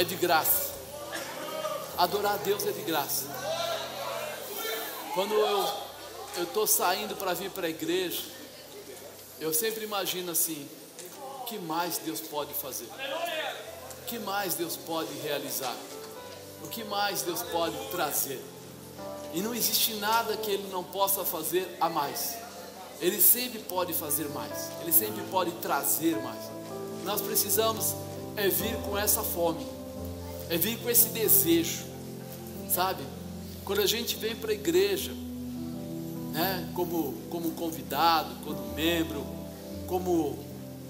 é de graça. Adorar a Deus é de graça. Quando eu estou saindo para vir para a igreja, eu sempre imagino assim: que mais Deus pode fazer? O que mais Deus pode realizar? O que mais Deus pode trazer? E não existe nada que Ele não possa fazer a mais. Ele sempre pode fazer mais. Ele sempre pode trazer mais. Nós precisamos é vir com essa fome, é vir com esse desejo, sabe? Quando a gente vem para a igreja, né, como, como convidado, como membro, como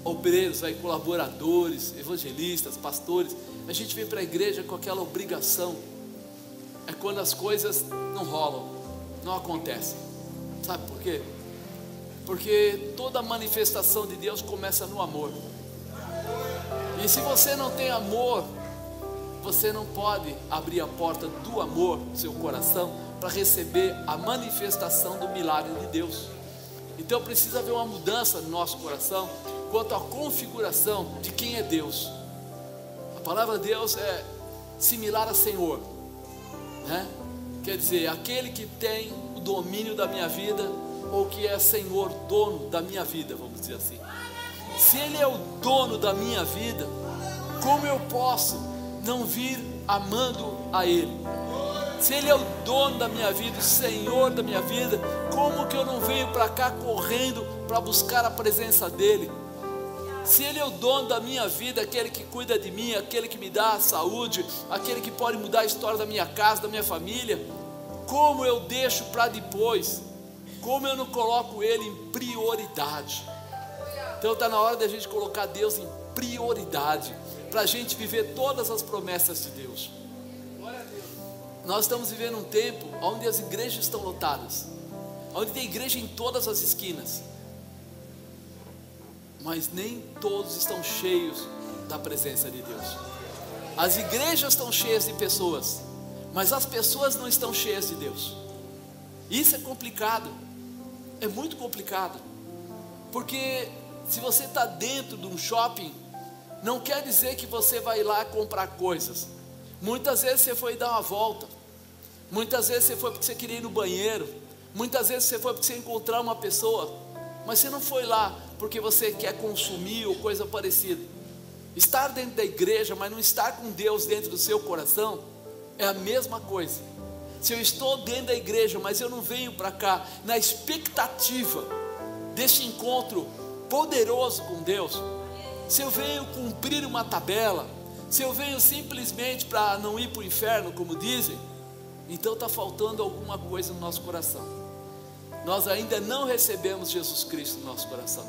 obreiros, aí, colaboradores, evangelistas, pastores, a gente vem para a igreja com aquela obrigação. É quando as coisas não rolam, não acontecem. Sabe por quê? Porque toda manifestação de Deus começa no amor. E se você não tem amor, você não pode abrir a porta do amor no seu coração para receber a manifestação do milagre de Deus. Então precisa haver uma mudança no nosso coração quanto à configuração de quem é Deus. A palavra Deus é similar a Senhor, né? Quer dizer, aquele que tem o domínio da minha vida ou que é Senhor, dono da minha vida, vamos dizer assim. Se Ele é o dono da minha vida, como eu posso não vir amando a Ele? Se Ele é o dono da minha vida, o Senhor da minha vida, como que eu não venho para cá correndo para buscar a presença dEle? Se Ele é o dono da minha vida, aquele que cuida de mim, aquele que me dá a saúde, aquele que pode mudar a história da minha casa, da minha família, como eu deixo para depois? Como eu não coloco Ele em prioridade? Então está na hora da gente colocar Deus em prioridade, para a gente viver todas as promessas de Deus. Nós estamos vivendo um tempo onde as igrejas estão lotadas, onde tem igreja em todas as esquinas, mas nem todos estão cheios da presença de Deus. As igrejas estão cheias de pessoas, mas as pessoas não estão cheias de Deus. Isso é complicado, é muito complicado, porque se você está dentro de um shopping, não quer dizer que você vai lá comprar coisas. Muitas vezes você foi dar uma volta, muitas vezes você foi porque você queria ir no banheiro, muitas vezes você foi porque você encontrar uma pessoa, mas você não foi lá porque você quer consumir ou coisa parecida. Estar dentro da igreja, mas não estar com Deus dentro do seu coração, é a mesma coisa. Se eu estou dentro da igreja, mas eu não venho para cá na expectativa deste encontro poderoso com Deus, se eu venho cumprir uma tabela, se eu venho simplesmente para não ir para o inferno, como dizem, então está faltando alguma coisa no nosso coração. Nós ainda não recebemos Jesus Cristo no nosso coração.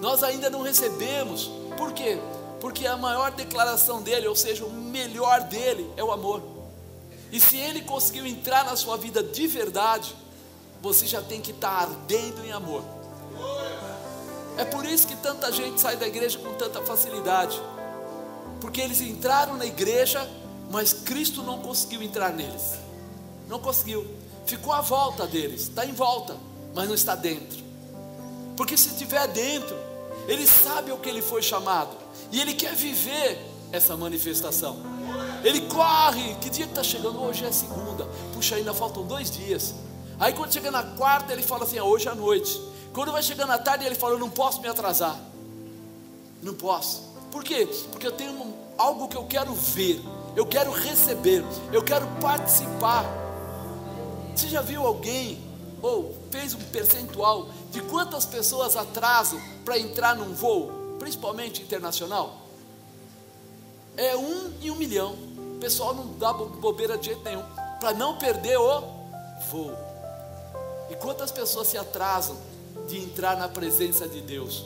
Nós ainda não recebemos. Por quê? Porque a maior declaração dele, ou seja, o melhor dele, é o amor. E se ele conseguiu entrar na sua vida de verdade, você já tem que estar ardendo em amor. É por isso que tanta gente sai da igreja com tanta facilidade. Porque eles entraram na igreja, mas Cristo não conseguiu entrar neles. Não conseguiu. Ficou à volta deles, está em volta, mas não está dentro. Porque se estiver dentro, ele sabe o que ele foi chamado e ele quer viver essa manifestação. Ele corre. Que dia que está chegando? Hoje é segunda. Puxa, ainda faltam dois dias. Aí quando chega na quarta, ele fala assim: ah, hoje à noite. Quando vai chegando à tarde, ele fala: Eu não posso me atrasar. Não posso. Por quê? Porque eu tenho algo que eu quero ver, eu quero receber, eu quero participar. Você já viu alguém, ou fez um percentual de quantas pessoas atrasam para entrar num voo, principalmente internacional? É um em um milhão. O pessoal não dá bobeira de jeito nenhum, para não perder o voo. E quantas pessoas se atrasam de entrar na presença de Deus.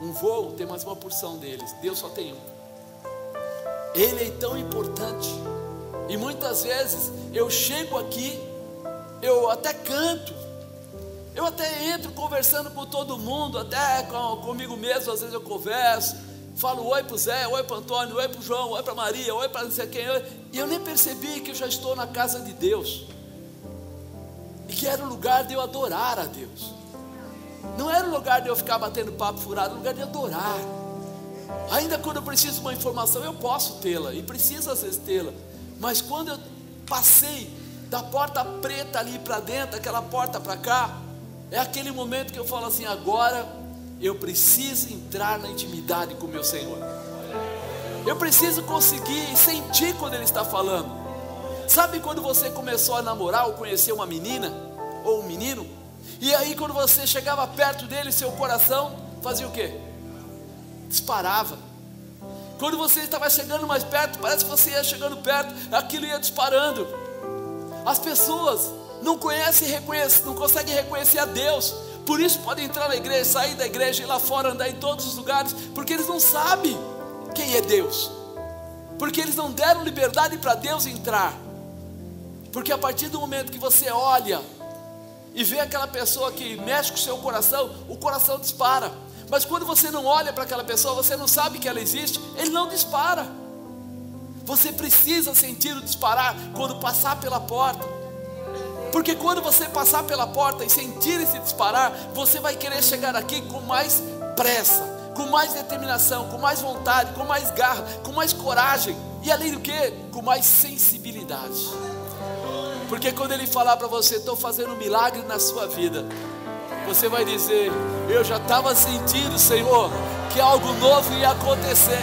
Um voo tem mais uma porção deles, Deus só tem um. Ele é tão importante. E muitas vezes eu chego aqui, eu até canto, eu até entro conversando com todo mundo, até com, comigo mesmo, às vezes eu converso, falo oi para o Zé, oi para o Antônio, oi para o João, oi para Maria, oi para não sei quem, e eu nem percebi que eu já estou na casa de Deus, e que era o lugar de eu adorar a Deus. Não era o lugar de eu ficar batendo papo furado, era o lugar de adorar. Ainda quando eu preciso de uma informação, eu posso tê-la e preciso às vezes tê-la. Mas quando eu passei da porta preta ali para dentro, aquela porta para cá, é aquele momento que eu falo assim: agora eu preciso entrar na intimidade com o meu Senhor. Eu preciso conseguir sentir quando Ele está falando. Sabe quando você começou a namorar ou conhecer uma menina ou um menino? E aí quando você chegava perto dele, seu coração fazia o quê? Disparava. Quando você estava chegando mais perto, parece que você ia chegando perto, aquilo ia disparando. As pessoas não conhecem reconhecem, não conseguem reconhecer a Deus. Por isso podem entrar na igreja, sair da igreja, ir lá fora, andar em todos os lugares, porque eles não sabem quem é Deus. Porque eles não deram liberdade para Deus entrar. Porque a partir do momento que você olha e vê aquela pessoa que mexe com o seu coração, o coração dispara. Mas quando você não olha para aquela pessoa, você não sabe que ela existe, ele não dispara. Você precisa sentir o disparar quando passar pela porta. Porque quando você passar pela porta e sentir esse disparar, você vai querer chegar aqui com mais pressa, com mais determinação, com mais vontade, com mais garra, com mais coragem e além do que, com mais sensibilidade. Porque quando ele falar para você, estou fazendo um milagre na sua vida, você vai dizer: Eu já estava sentindo, Senhor, que algo novo ia acontecer.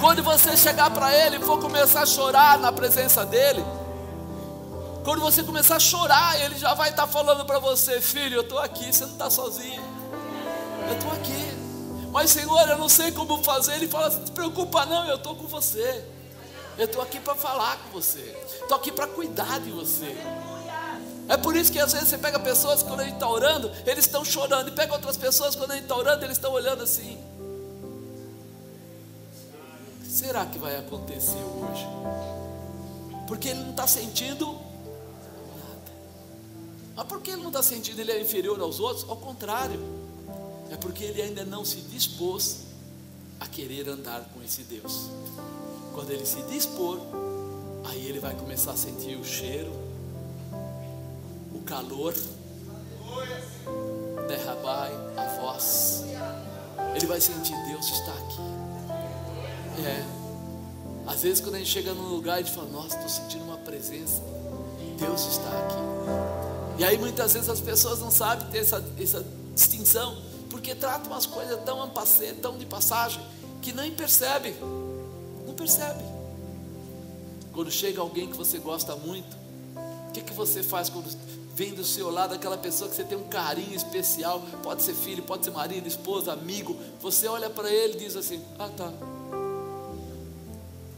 Quando você chegar para Ele e for começar a chorar na presença dEle, quando você começar a chorar, Ele já vai estar tá falando para você: Filho, eu estou aqui, você não está sozinho, eu estou aqui. Mas Senhor, eu não sei como fazer. Ele fala: Não se preocupa, não, eu estou com você. Eu estou aqui para falar com você, estou aqui para cuidar de você. É por isso que às vezes você pega pessoas quando a gente está orando, eles estão chorando, e pega outras pessoas quando a gente está orando, eles estão olhando assim. Será que vai acontecer hoje? Porque ele não está sentindo nada. Mas por que ele não está sentindo ele é inferior aos outros? Ao contrário, é porque ele ainda não se dispôs a querer andar com esse Deus. Quando ele se dispor, aí ele vai começar a sentir o cheiro, o calor, derrabai a voz. Ele vai sentir Deus está aqui. É. Às vezes quando a gente chega num lugar e fala, nossa, estou sentindo uma presença. Deus está aqui. E aí muitas vezes as pessoas não sabem ter essa, essa distinção, porque tratam as coisas tão ampassê, tão de passagem, que nem percebe. Não percebe. Quando chega alguém que você gosta muito, o que, que você faz quando vem do seu lado aquela pessoa que você tem um carinho especial, pode ser filho, pode ser marido, esposa, amigo, você olha para ele e diz assim: Ah, tá,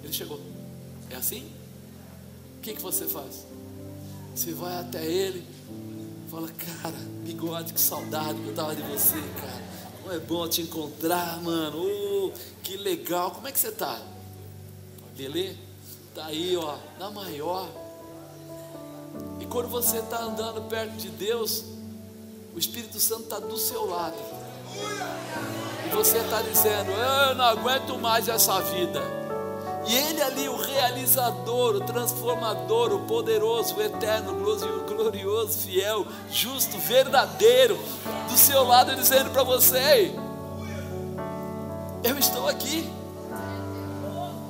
ele chegou. É assim? O que, que você faz? Você vai até ele, fala: Cara, bigode, que saudade que eu estava de você, cara. Como é bom te encontrar, mano. Oh, que legal. Como é que você está? Beleza? Tá aí, ó, na maior e quando você está andando perto de Deus, o Espírito Santo está do seu lado. E você está dizendo: Eu não aguento mais essa vida. E Ele ali, o realizador, o transformador, o poderoso, o eterno, glorioso, fiel, justo, verdadeiro, do seu lado, dizendo para você: Eu estou aqui.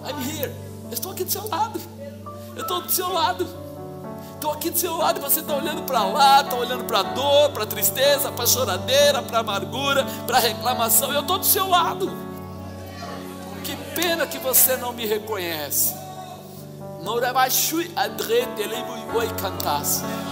I'm here. Eu estou aqui do seu lado. Eu estou do seu lado. Estou aqui do seu lado e você está olhando para lá, está olhando para a dor, para a tristeza, para a choradeira, para a amargura, para a reclamação. Eu estou do seu lado. Que pena que você não me reconhece.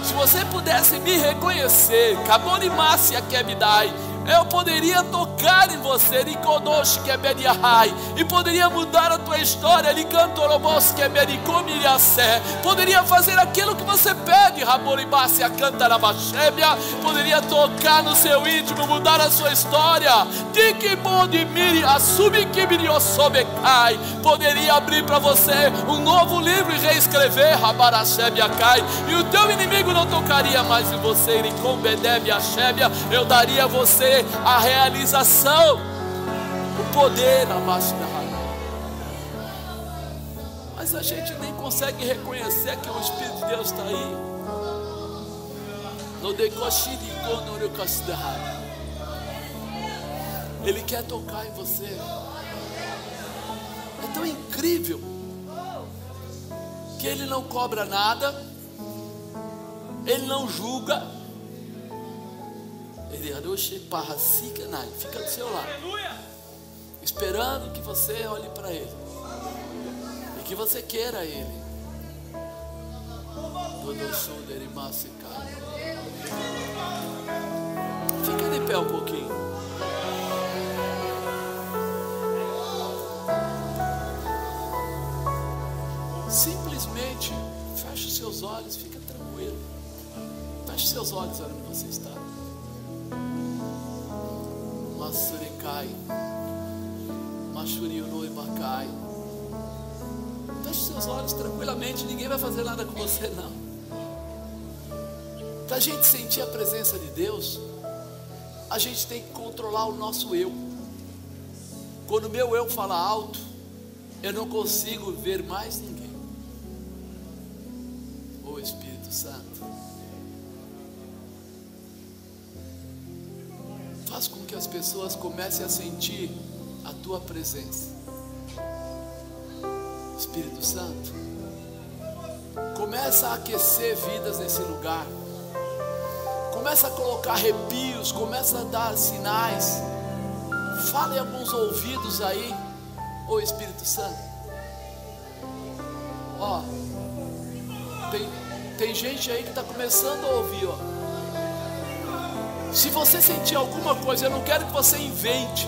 Se você pudesse me reconhecer, Kaborimácia Kebidai, eu poderia tocar em você, Nikodosh Kebediahai, e poderia mudar a tua história, Likantorobos Kebedikomiriassé, poderia fazer aquilo que você pede, Raboribácia Cantarabachébia, poderia tocar no seu íntimo, mudar a sua história, Dikimodimiri Asubikibiriosobekai, poderia abrir para você um novo livro e reescrever, Rabarachébia Kai, e o teu inimigo não tocaria mais em você, Nikombedebia Shébia, eu daria a você a realização, o poder da Mas a gente nem consegue reconhecer que o Espírito de Deus está aí. Ele quer tocar em você. É tão incrível que Ele não cobra nada, Ele não julga. Ele fica do seu lado, esperando que você olhe para Ele e que você queira Ele. Fica de pé um pouquinho. Simplesmente feche os seus olhos, fica tranquilo. Feche seus olhos onde você está. Masurikai, Mashuriuno Ibacai. Feche seus olhos tranquilamente, ninguém vai fazer nada com você, não. Para a gente sentir a presença de Deus, a gente tem que controlar o nosso eu. Quando o meu eu fala alto, eu não consigo ver mais ninguém. O Espírito Santo faz com que as pessoas comecem a sentir a tua presença. Espírito Santo, começa a aquecer vidas nesse lugar começa a colocar arrepios, começa a dar sinais. Fala em alguns ouvidos aí, ô Espírito Santo. Ó, tem, tem gente aí que está começando a ouvir, ó. Se você sentir alguma coisa, eu não quero que você invente,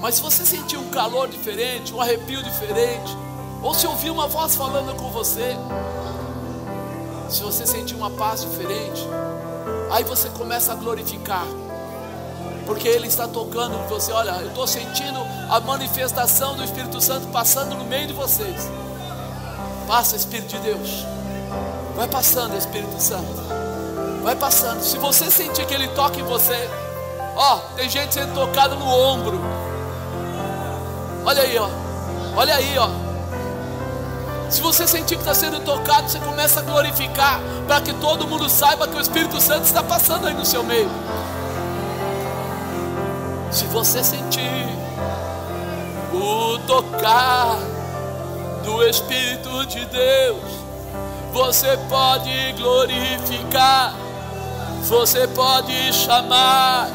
mas se você sentir um calor diferente, um arrepio diferente, ou se ouvir uma voz falando com você, se você sentir uma paz diferente, Aí você começa a glorificar. Porque Ele está tocando em você. Olha, eu estou sentindo a manifestação do Espírito Santo passando no meio de vocês. Passa, Espírito de Deus. Vai passando, Espírito Santo. Vai passando. Se você sentir que Ele toca em você, ó, tem gente sendo tocada no ombro. Olha aí, ó. Olha aí, ó. Se você sentir que está sendo tocado, você começa a glorificar, para que todo mundo saiba que o Espírito Santo está passando aí no seu meio. Se você sentir o tocar do Espírito de Deus, você pode glorificar, você pode chamar,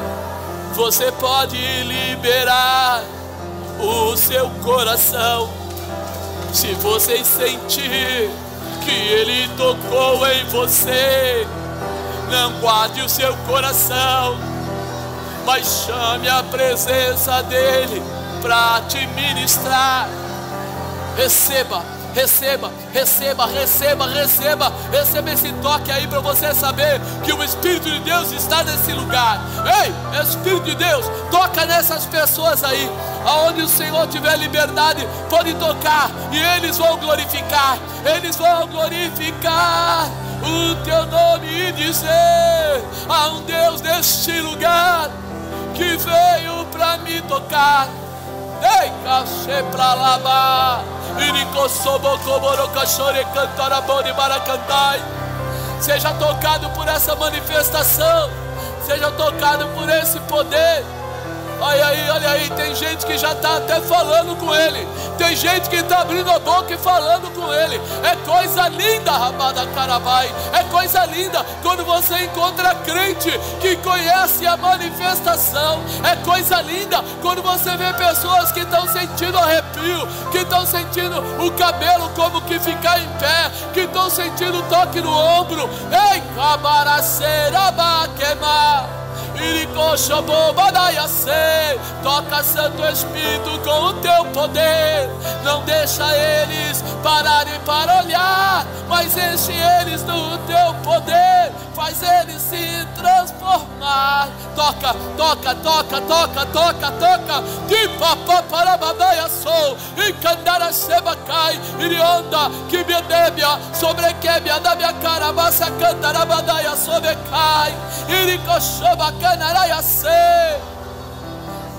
você pode liberar o seu coração se você sentir que Ele tocou em você, não guarde o seu coração, mas chame a presença dEle para te ministrar. Receba receba, receba, receba, receba, receba esse toque aí para você saber que o Espírito de Deus está nesse lugar. Ei, Espírito de Deus, toca nessas pessoas aí, aonde o Senhor tiver liberdade, pode tocar e eles vão glorificar, eles vão glorificar o teu nome e dizer: há um Deus neste lugar que veio para me tocar. Ei, para lavar. Seja tocado por essa manifestação. Seja tocado por esse poder. Olha aí, olha aí, tem gente que já está até falando com ele. Tem gente que está abrindo a boca e falando com ele. É coisa linda, rabada carabai. É coisa linda quando você encontra crente que conhece a manifestação. É coisa linda quando você vê pessoas que estão sentindo arrepio, que estão sentindo o cabelo como que ficar em pé, que estão sentindo toque no ombro. Ei, cabaraceira, queimar. Toca Santo Espírito com o teu poder. Não deixa eles pararem para olhar, mas enche eles do teu poder. Faz eles se transformar. Toca, toca, toca, toca, toca, toca. De papá para babaia sou. E candara seba cai. Irionda, que me debia. Sobre que me da minha cara. Massa cantara badaia sobre cai. Iricochoba canaraia se.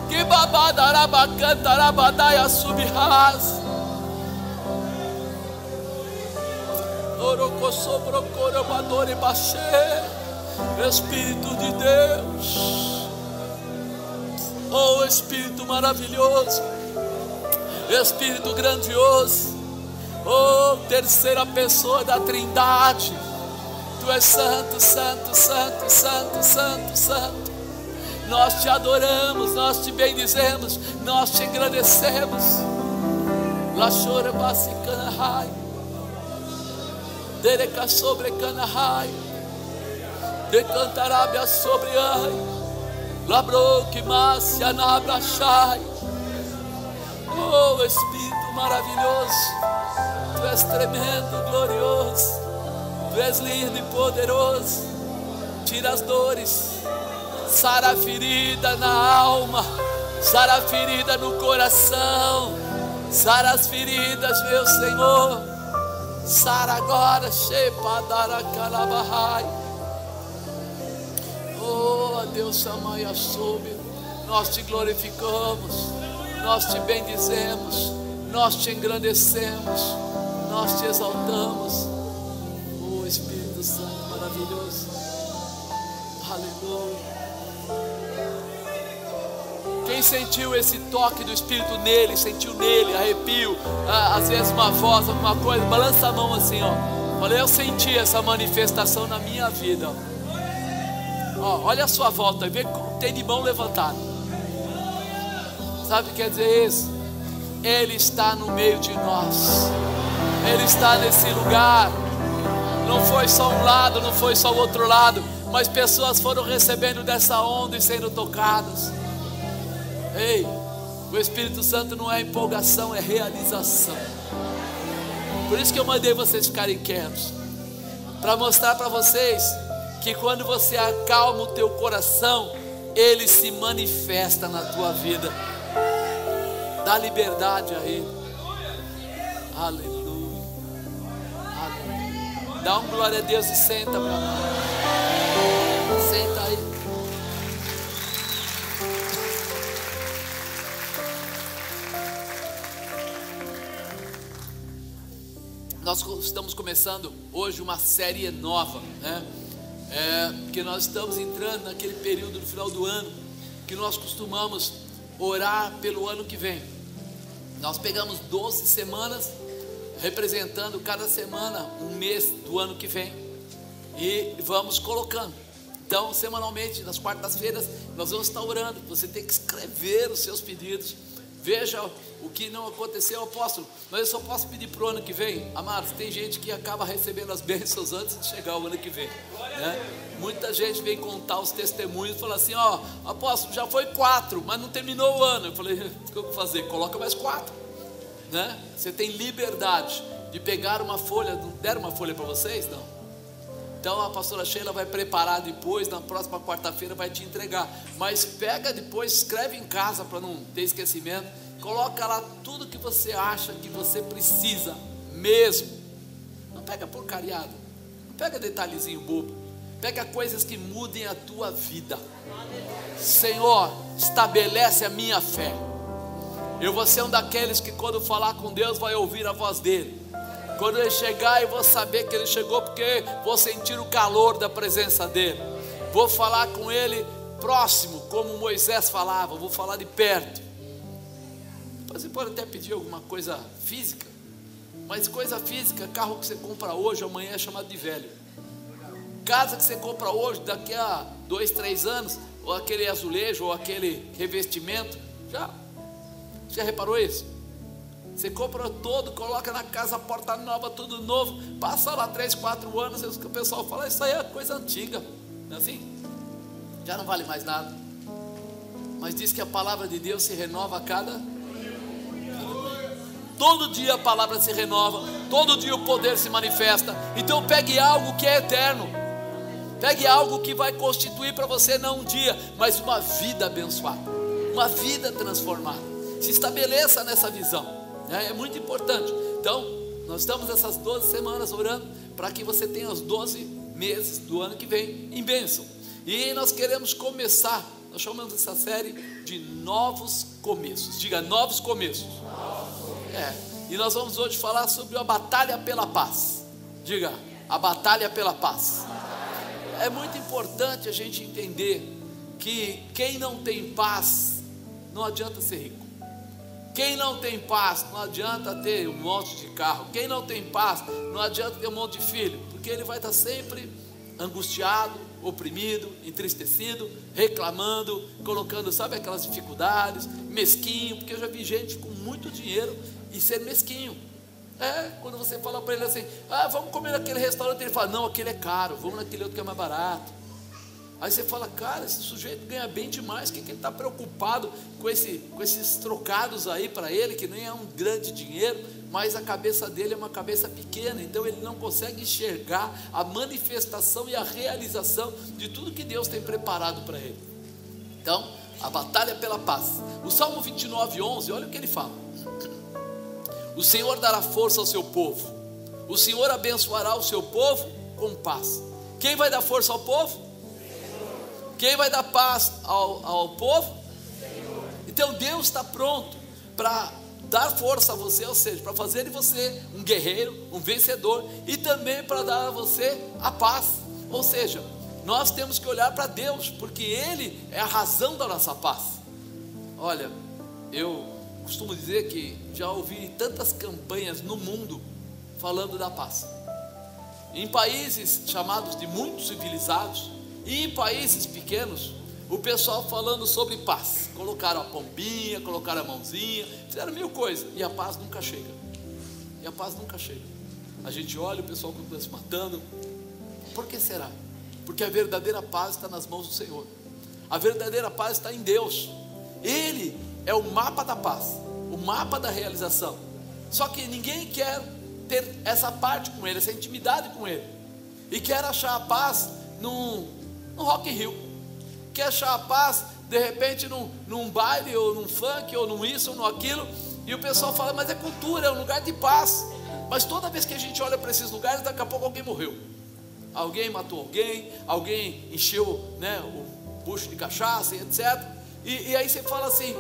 Que babadaraba cantarabadaia subras. Orocosobrocoromador Espírito de Deus. Oh Espírito maravilhoso, Espírito grandioso, oh terceira pessoa da Trindade. Tu és santo, santo, santo, santo, santo, santo. Nós te adoramos, nós te bendizemos, nós te agradecemos. La chora basicana rai. Dereca sobre canahai. De cantarabia sobre ai. Labrou que mas anabra chai. Oh Espírito maravilhoso. Tu és tremendo, glorioso. Tu és lindo e poderoso. Tira as dores. Sara ferida na alma. Sara ferida no coração Sara as feridas, meu Senhor. Sara agora, Shepadara Calabahai. Oh, Deus Samaia soube. Nós te glorificamos, nós te bendizemos, nós te engrandecemos, nós te exaltamos. Oh, Espírito Santo maravilhoso. Aleluia. Quem sentiu esse toque do Espírito nele, sentiu nele, arrepio, às vezes uma voz, alguma coisa, balança a mão assim, ó. Falei, eu senti essa manifestação na minha vida. Ó, olha a sua volta, vê tem de mão levantada. Sabe o que quer dizer isso? Ele está no meio de nós. Ele está nesse lugar. Não foi só um lado, não foi só o outro lado, mas pessoas foram recebendo dessa onda e sendo tocadas. Ei, o Espírito Santo não é empolgação, é realização. Por isso que eu mandei vocês ficarem quietos para mostrar para vocês que quando você acalma o teu coração, ele se manifesta na tua vida. Dá liberdade a ele. Aleluia. Aleluia. Dá um glória a Deus e senta, meu amado. Nós estamos começando hoje uma série nova, né? É, porque nós estamos entrando naquele período no final do ano que nós costumamos orar pelo ano que vem. Nós pegamos 12 semanas, representando cada semana um mês do ano que vem, e vamos colocando. Então, semanalmente, nas quartas-feiras, nós vamos estar orando. Você tem que escrever os seus pedidos Veja o que não aconteceu, apóstolo. Mas eu só posso pedir para o ano que vem. Amados, tem gente que acaba recebendo as bênçãos antes de chegar o ano que vem. Né? Muita gente vem contar os testemunhos e fala assim: Ó, apóstolo, já foi quatro, mas não terminou o ano. Eu falei: O que eu vou fazer? Coloca mais quatro. Né? Você tem liberdade de pegar uma folha. Deram uma folha para vocês? Não. Então a pastora Sheila vai preparar depois, na próxima quarta-feira vai te entregar. Mas pega depois, escreve em casa para não ter esquecimento. Coloca lá tudo que você acha que você precisa mesmo. Não pega porcariado, não pega detalhezinho bobo. Pega coisas que mudem a tua vida. Senhor, estabelece a minha fé. Eu vou ser um daqueles que quando falar com Deus vai ouvir a voz dele. Quando ele chegar, eu vou saber que ele chegou, porque vou sentir o calor da presença dele. Vou falar com ele próximo, como Moisés falava, vou falar de perto. Você pode até pedir alguma coisa física, mas coisa física, carro que você compra hoje, amanhã é chamado de velho. Casa que você compra hoje, daqui a dois, três anos, ou aquele azulejo, ou aquele revestimento, já. Já reparou isso? Você compra todo, coloca na casa, porta nova, tudo novo. Passa lá três, quatro anos, o pessoal fala, isso aí é coisa antiga. Não é assim? Já não vale mais nada. Mas diz que a palavra de Deus se renova a cada. Todo dia a palavra se renova, todo dia o poder se manifesta. Então pegue algo que é eterno. Pegue algo que vai constituir para você não um dia, mas uma vida abençoada, uma vida transformada. Se estabeleça nessa visão. É, é muito importante. Então, nós estamos essas 12 semanas orando para que você tenha os 12 meses do ano que vem em bênção. E nós queremos começar, nós chamamos essa série de novos começos. Diga, novos começos. É. E nós vamos hoje falar sobre a batalha pela paz. Diga, a batalha pela paz. É muito importante a gente entender que quem não tem paz não adianta ser rico. Quem não tem paz, não adianta ter um monte de carro. Quem não tem paz, não adianta ter um monte de filho, porque ele vai estar sempre angustiado, oprimido, entristecido, reclamando, colocando, sabe, aquelas dificuldades, mesquinho, porque eu já vi gente com muito dinheiro e ser mesquinho. É, quando você fala para ele assim, ah, vamos comer naquele restaurante, ele fala, não, aquele é caro, vamos naquele outro que é mais barato. Aí você fala, cara, esse sujeito ganha bem demais, o que, que ele está preocupado com, esse, com esses trocados aí para ele, que nem é um grande dinheiro, mas a cabeça dele é uma cabeça pequena, então ele não consegue enxergar a manifestação e a realização de tudo que Deus tem preparado para ele. Então, a batalha pela paz. O Salmo 29, 11, olha o que ele fala: O Senhor dará força ao seu povo, o Senhor abençoará o seu povo com paz. Quem vai dar força ao povo? Quem vai dar paz ao, ao povo? Então Deus está pronto para dar força a você, ou seja, para fazer de você um guerreiro, um vencedor e também para dar a você a paz. Ou seja, nós temos que olhar para Deus, porque Ele é a razão da nossa paz. Olha, eu costumo dizer que já ouvi tantas campanhas no mundo falando da paz. Em países chamados de muito civilizados, e em países pequenos, o pessoal falando sobre paz. Colocaram a pombinha, colocaram a mãozinha, fizeram mil coisas. E a paz nunca chega. E a paz nunca chega. A gente olha o pessoal se matando. Por que será? Porque a verdadeira paz está nas mãos do Senhor. A verdadeira paz está em Deus. Ele é o mapa da paz, o mapa da realização. Só que ninguém quer ter essa parte com Ele, essa intimidade com Ele. E quer achar a paz num, no Rock in Rio. Quer achar a paz, de repente, num, num baile, ou num funk, ou num isso, ou num aquilo, e o pessoal fala, mas é cultura, é um lugar de paz. Mas toda vez que a gente olha para esses lugares, daqui a pouco alguém morreu. Alguém matou alguém, alguém encheu né, o bucho de cachaça, etc. E, e aí você fala assim,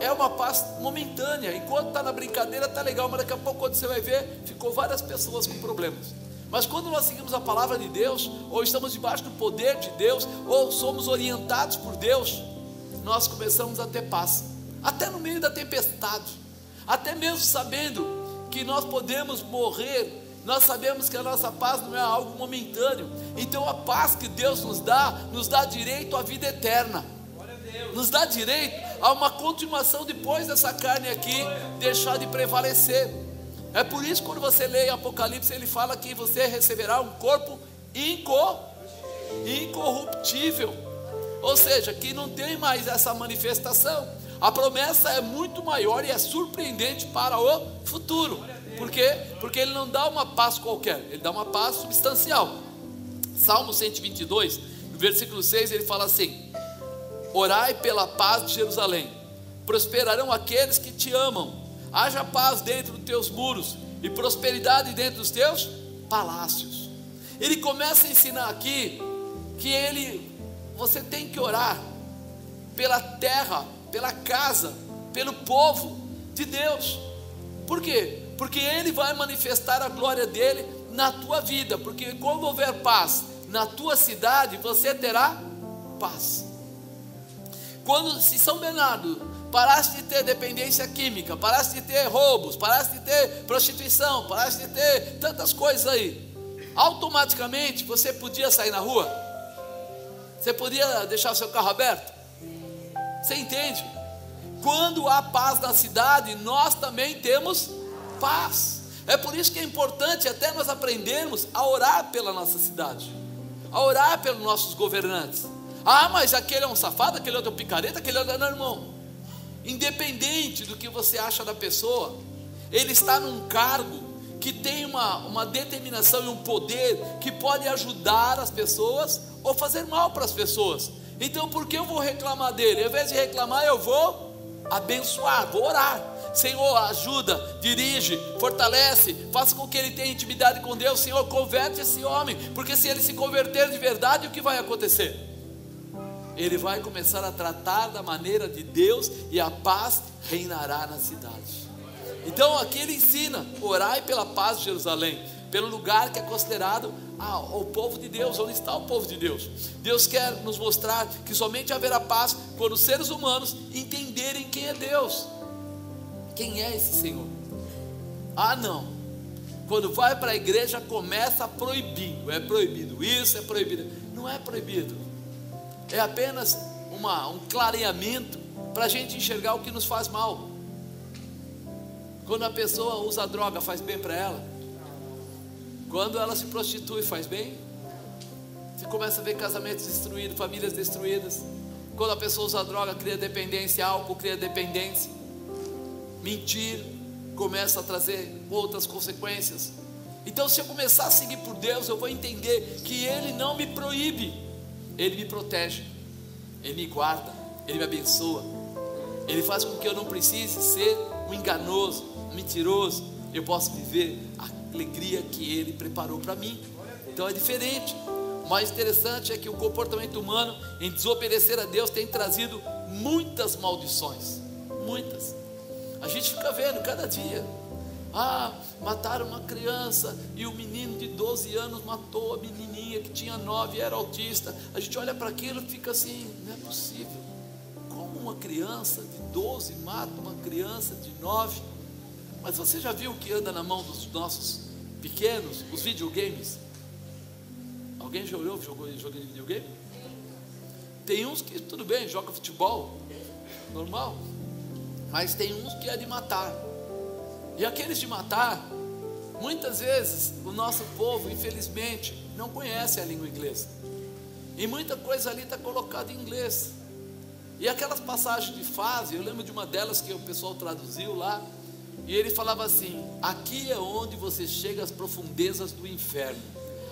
é uma paz momentânea. Enquanto está na brincadeira, está legal, mas daqui a pouco, quando você vai ver, ficou várias pessoas com problemas. Mas quando nós seguimos a palavra de Deus, ou estamos debaixo do poder de Deus, ou somos orientados por Deus, nós começamos a ter paz, até no meio da tempestade, até mesmo sabendo que nós podemos morrer, nós sabemos que a nossa paz não é algo momentâneo, então a paz que Deus nos dá, nos dá direito à vida eterna, nos dá direito a uma continuação depois dessa carne aqui deixar de prevalecer. É por isso que quando você lê Apocalipse, ele fala que você receberá um corpo incorruptível. Ou seja, que não tem mais essa manifestação. A promessa é muito maior e é surpreendente para o futuro. Por quê? Porque ele não dá uma paz qualquer, ele dá uma paz substancial. Salmo 122, no versículo 6, ele fala assim: Orai pela paz de Jerusalém, prosperarão aqueles que te amam haja paz dentro dos teus muros e prosperidade dentro dos teus palácios. Ele começa a ensinar aqui que ele, você tem que orar pela terra, pela casa, pelo povo de Deus. Por quê? Porque ele vai manifestar a glória dele na tua vida, porque quando houver paz na tua cidade, você terá paz. Quando se São Bernardo parasse de ter dependência química, parasse de ter roubos, parasse de ter prostituição, parasse de ter tantas coisas aí, automaticamente você podia sair na rua? Você podia deixar o seu carro aberto? Você entende? Quando há paz na cidade, nós também temos paz. É por isso que é importante até nós aprendermos a orar pela nossa cidade, a orar pelos nossos governantes. Ah, mas aquele é um safado, aquele outro é um picareta, aquele outro é um irmão. Independente do que você acha da pessoa, ele está num cargo que tem uma, uma determinação e um poder que pode ajudar as pessoas ou fazer mal para as pessoas. Então, por que eu vou reclamar dele? Ao invés de reclamar, eu vou abençoar, vou orar. Senhor, ajuda, dirige, fortalece, faça com que ele tenha intimidade com Deus. Senhor, converte esse homem, porque se ele se converter de verdade, o que vai acontecer? Ele vai começar a tratar da maneira de Deus e a paz reinará na cidade. Então aqui ele ensina: orai pela paz de Jerusalém, pelo lugar que é considerado ao povo de Deus, onde está o povo de Deus. Deus quer nos mostrar que somente haverá paz quando os seres humanos entenderem quem é Deus. Quem é esse Senhor? Ah, não. Quando vai para a igreja, começa proibindo. É proibido isso, é proibido. Não é proibido. É apenas uma, um clareamento para a gente enxergar o que nos faz mal. Quando a pessoa usa droga, faz bem para ela? Quando ela se prostitui, faz bem? Você começa a ver casamentos destruídos, famílias destruídas. Quando a pessoa usa droga, cria dependência, álcool cria dependência. Mentir começa a trazer outras consequências. Então, se eu começar a seguir por Deus, eu vou entender que Ele não me proíbe, Ele me protege, Ele me guarda, Ele me abençoa, Ele faz com que eu não precise ser um enganoso, um mentiroso, eu posso viver a alegria que Ele preparou para mim. Então é diferente. O mais interessante é que o comportamento humano em desobedecer a Deus tem trazido muitas maldições. Muitas. A gente fica vendo cada dia. Ah, mataram uma criança e o menino de 12 anos matou a menininha que tinha 9 e era autista. A gente olha para aquilo e fica assim: não é possível. Como uma criança de 12 mata uma criança de 9? Mas você já viu o que anda na mão dos nossos pequenos? Os videogames? Alguém já olhou jogou jogo de videogame? Tem uns que, tudo bem, joga futebol, normal. Mas tem uns que é de matar. E aqueles de matar, muitas vezes o nosso povo, infelizmente, não conhece a língua inglesa. E muita coisa ali está colocada em inglês. E aquelas passagens de fase, eu lembro de uma delas que o pessoal traduziu lá, e ele falava assim: aqui é onde você chega às profundezas do inferno,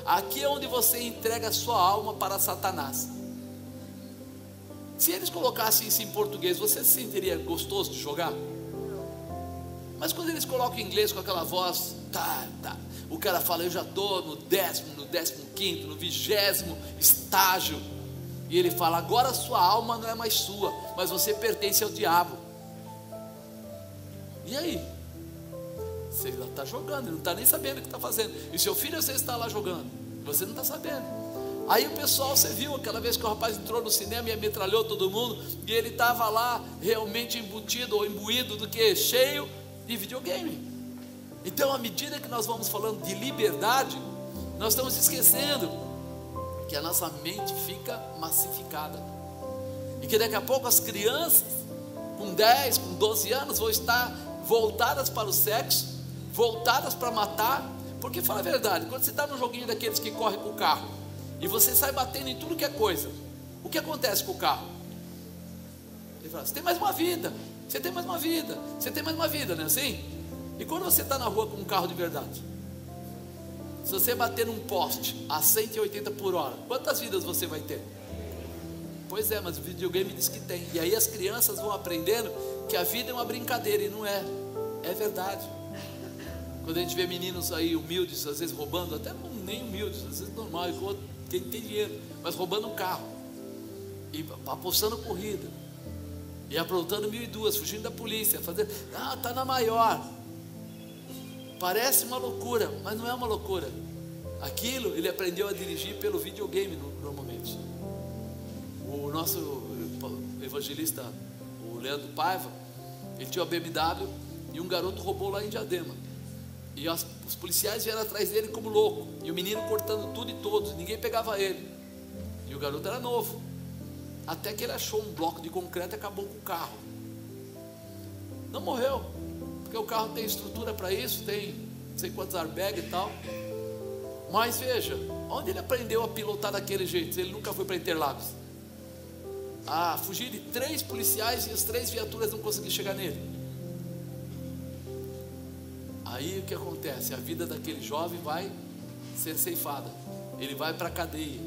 aqui é onde você entrega a sua alma para Satanás. Se eles colocassem isso em português, você se sentiria gostoso de jogar? Mas quando eles colocam em inglês com aquela voz, tá, tá, o cara fala, eu já estou no décimo, no décimo quinto, no vigésimo estágio. E ele fala, agora sua alma não é mais sua, mas você pertence ao diabo. E aí? Você está jogando, ele não está nem sabendo o que está fazendo. E seu filho, você está lá jogando, você não está sabendo. Aí o pessoal, você viu aquela vez que o rapaz entrou no cinema e ametralhou todo mundo, e ele estava lá realmente embutido ou imbuído do que? Cheio de videogame. Então, à medida que nós vamos falando de liberdade, nós estamos esquecendo que a nossa mente fica massificada. E que daqui a pouco as crianças, com 10, com 12 anos, vão estar voltadas para o sexo voltadas para matar. Porque fala a verdade, quando você está num joguinho daqueles que corre com o carro e você sai batendo em tudo que é coisa, o que acontece com o carro? Ele fala: você tem mais uma vida, você tem mais uma vida, você tem mais uma vida, não é assim? E quando você está na rua com um carro de verdade, se você bater num poste a 180 por hora, quantas vidas você vai ter? Pois é, mas o videogame diz que tem. E aí as crianças vão aprendendo que a vida é uma brincadeira e não é. É verdade. Quando a gente vê meninos aí humildes, às vezes roubando, até nem humildes, às vezes normal, quem tem dinheiro, mas roubando um carro, e apostando corrida, e aprontando mil e duas, fugindo da polícia, fazendo, ah, está na maior. Parece uma loucura, mas não é uma loucura. Aquilo ele aprendeu a dirigir pelo videogame normalmente. O nosso evangelista, o Leandro Paiva, ele tinha uma BMW e um garoto roubou lá em Diadema. E as, os policiais vieram atrás dele como louco. E o menino cortando tudo e todos. Ninguém pegava ele. E o garoto era novo. Até que ele achou um bloco de concreto e acabou com o carro. Não morreu. Porque o carro tem estrutura para isso, tem não sei quantos airbags e tal. Mas veja, onde ele aprendeu a pilotar daquele jeito? Ele nunca foi para Interlagos. Ah, fugir de três policiais e as três viaturas não conseguiram chegar nele. Aí o que acontece? A vida daquele jovem vai ser ceifada. Ele vai para a cadeia.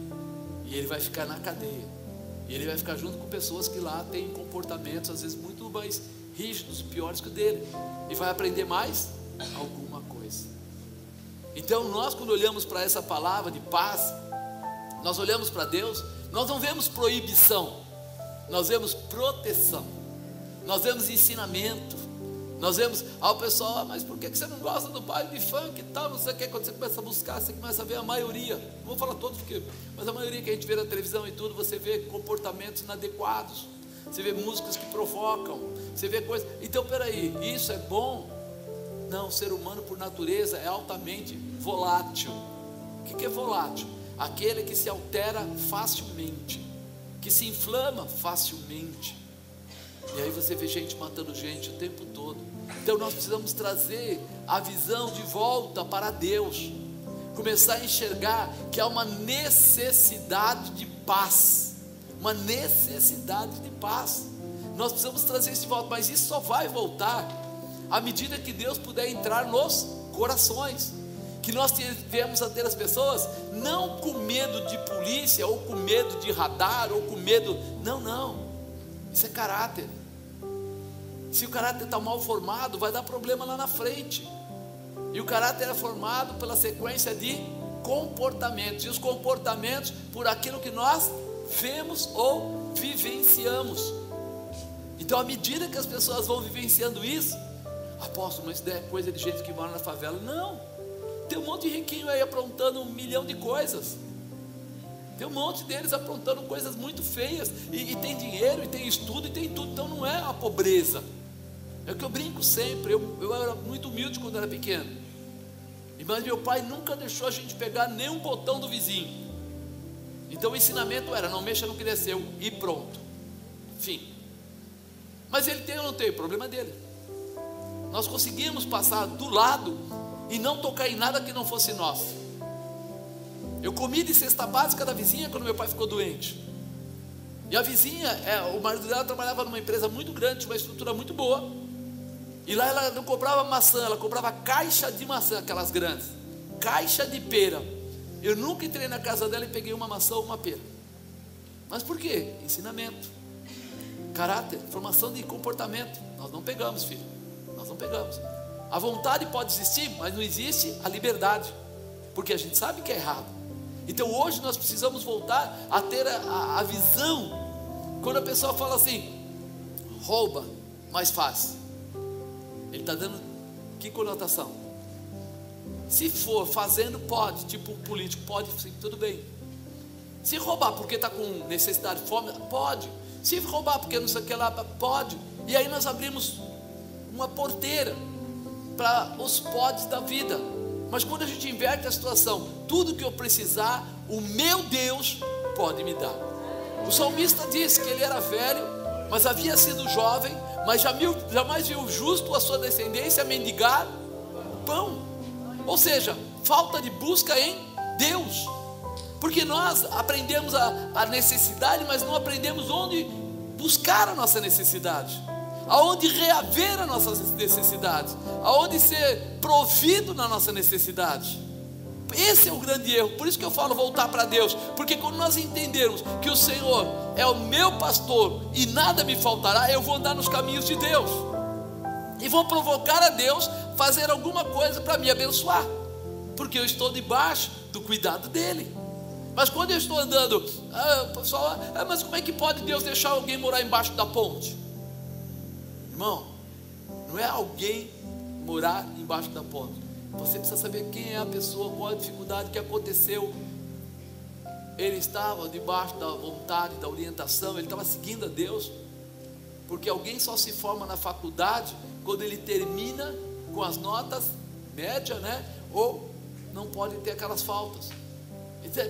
E ele vai ficar na cadeia. E ele vai ficar junto com pessoas que lá têm comportamentos, às vezes, muito mais rígidos, piores que o dele. E vai aprender mais alguma coisa. Então, nós, quando olhamos para essa palavra de paz, nós olhamos para Deus, nós não vemos proibição, nós vemos proteção, nós vemos ensinamento, Nós vemos, ah, o pessoal, ah, mas por que você não gosta do baile de funk e tal? Não sei o que, quando você começa a buscar, você começa a ver a maioria, não vou falar todos porque, mas a maioria que a gente vê na televisão e tudo, você vê comportamentos inadequados, você vê músicas que provocam, você vê coisas. Então, peraí, isso é bom? Não, o ser humano por natureza é altamente volátil. O que é volátil? Aquele que se altera facilmente, que se inflama facilmente. E aí você vê gente matando gente o tempo todo. Então nós precisamos trazer a visão de volta para Deus. Começar a enxergar que há uma necessidade de paz. Uma necessidade de paz. Nós precisamos trazer isso de volta, mas isso só vai voltar à medida que Deus puder entrar nos corações. Que nós tivemos a ter as pessoas não com medo de polícia, ou com medo de radar, ou com medo. Não, não. Isso é caráter. Se o caráter está mal formado, vai dar problema lá na frente. E o caráter é formado pela sequência de comportamentos. E os comportamentos por aquilo que nós vemos ou vivenciamos. Então, à medida que as pessoas vão vivenciando isso, apóstolo, mas isso é coisa de gente que mora na favela. Não. Tem um monte de riquinho aí aprontando um milhão de coisas. Tem um monte deles aprontando coisas muito feias. E, e tem dinheiro, e tem estudo, e tem tudo. Então não é a pobreza. É o que eu brinco sempre. Eu, eu era muito humilde quando era pequeno. Mas meu pai nunca deixou a gente pegar nenhum botão do vizinho. Então o ensinamento era: não mexa no que desceu e pronto. Fim. Mas ele tem ou não tem? Problema é dele. Nós conseguimos passar do lado e não tocar em nada que não fosse nosso. Eu comi de cesta básica da vizinha quando meu pai ficou doente. E a vizinha, é, o marido dela trabalhava numa empresa muito grande, uma estrutura muito boa. E lá ela não comprava maçã, ela comprava caixa de maçã, aquelas grandes, caixa de pera. Eu nunca entrei na casa dela e peguei uma maçã ou uma pera. Mas por quê? Ensinamento, caráter, formação de comportamento. Nós não pegamos, filho. Nós não pegamos. A vontade pode existir, mas não existe a liberdade, porque a gente sabe que é errado. Então hoje nós precisamos voltar a ter a, a, a visão. Quando a pessoa fala assim, rouba, mas faz. Ele está dando que conotação? Se for fazendo, pode, tipo político, pode, sim, tudo bem. Se roubar porque está com necessidade, fome, pode. Se roubar porque não sei o que lá, pode. E aí nós abrimos uma porteira para os podes da vida. Mas quando a gente inverte a situação, tudo que eu precisar, o meu Deus pode me dar. O salmista disse que ele era velho, mas havia sido jovem mas jamais viu justo a sua descendência mendigar pão. Ou seja, falta de busca em Deus. Porque nós aprendemos a, a necessidade, mas não aprendemos onde buscar a nossa necessidade, aonde reaver as nossas necessidades, aonde ser provido na nossa necessidade. Esse é o grande erro. Por isso que eu falo voltar para Deus. Porque quando nós entendermos que o Senhor é o meu pastor e nada me faltará, eu vou andar nos caminhos de Deus. E vou provocar a Deus fazer alguma coisa para me abençoar. Porque eu estou debaixo do cuidado dele. Mas quando eu estou andando, ah, pessoal, ah, mas como é que pode Deus deixar alguém morar embaixo da ponte? Irmão, não é alguém morar embaixo da ponte. Você precisa saber quem é a pessoa, qual a dificuldade que aconteceu. Ele estava debaixo da vontade, da orientação, ele estava seguindo a Deus. Porque alguém só se forma na faculdade quando ele termina com as notas média, né? Ou não pode ter aquelas faltas.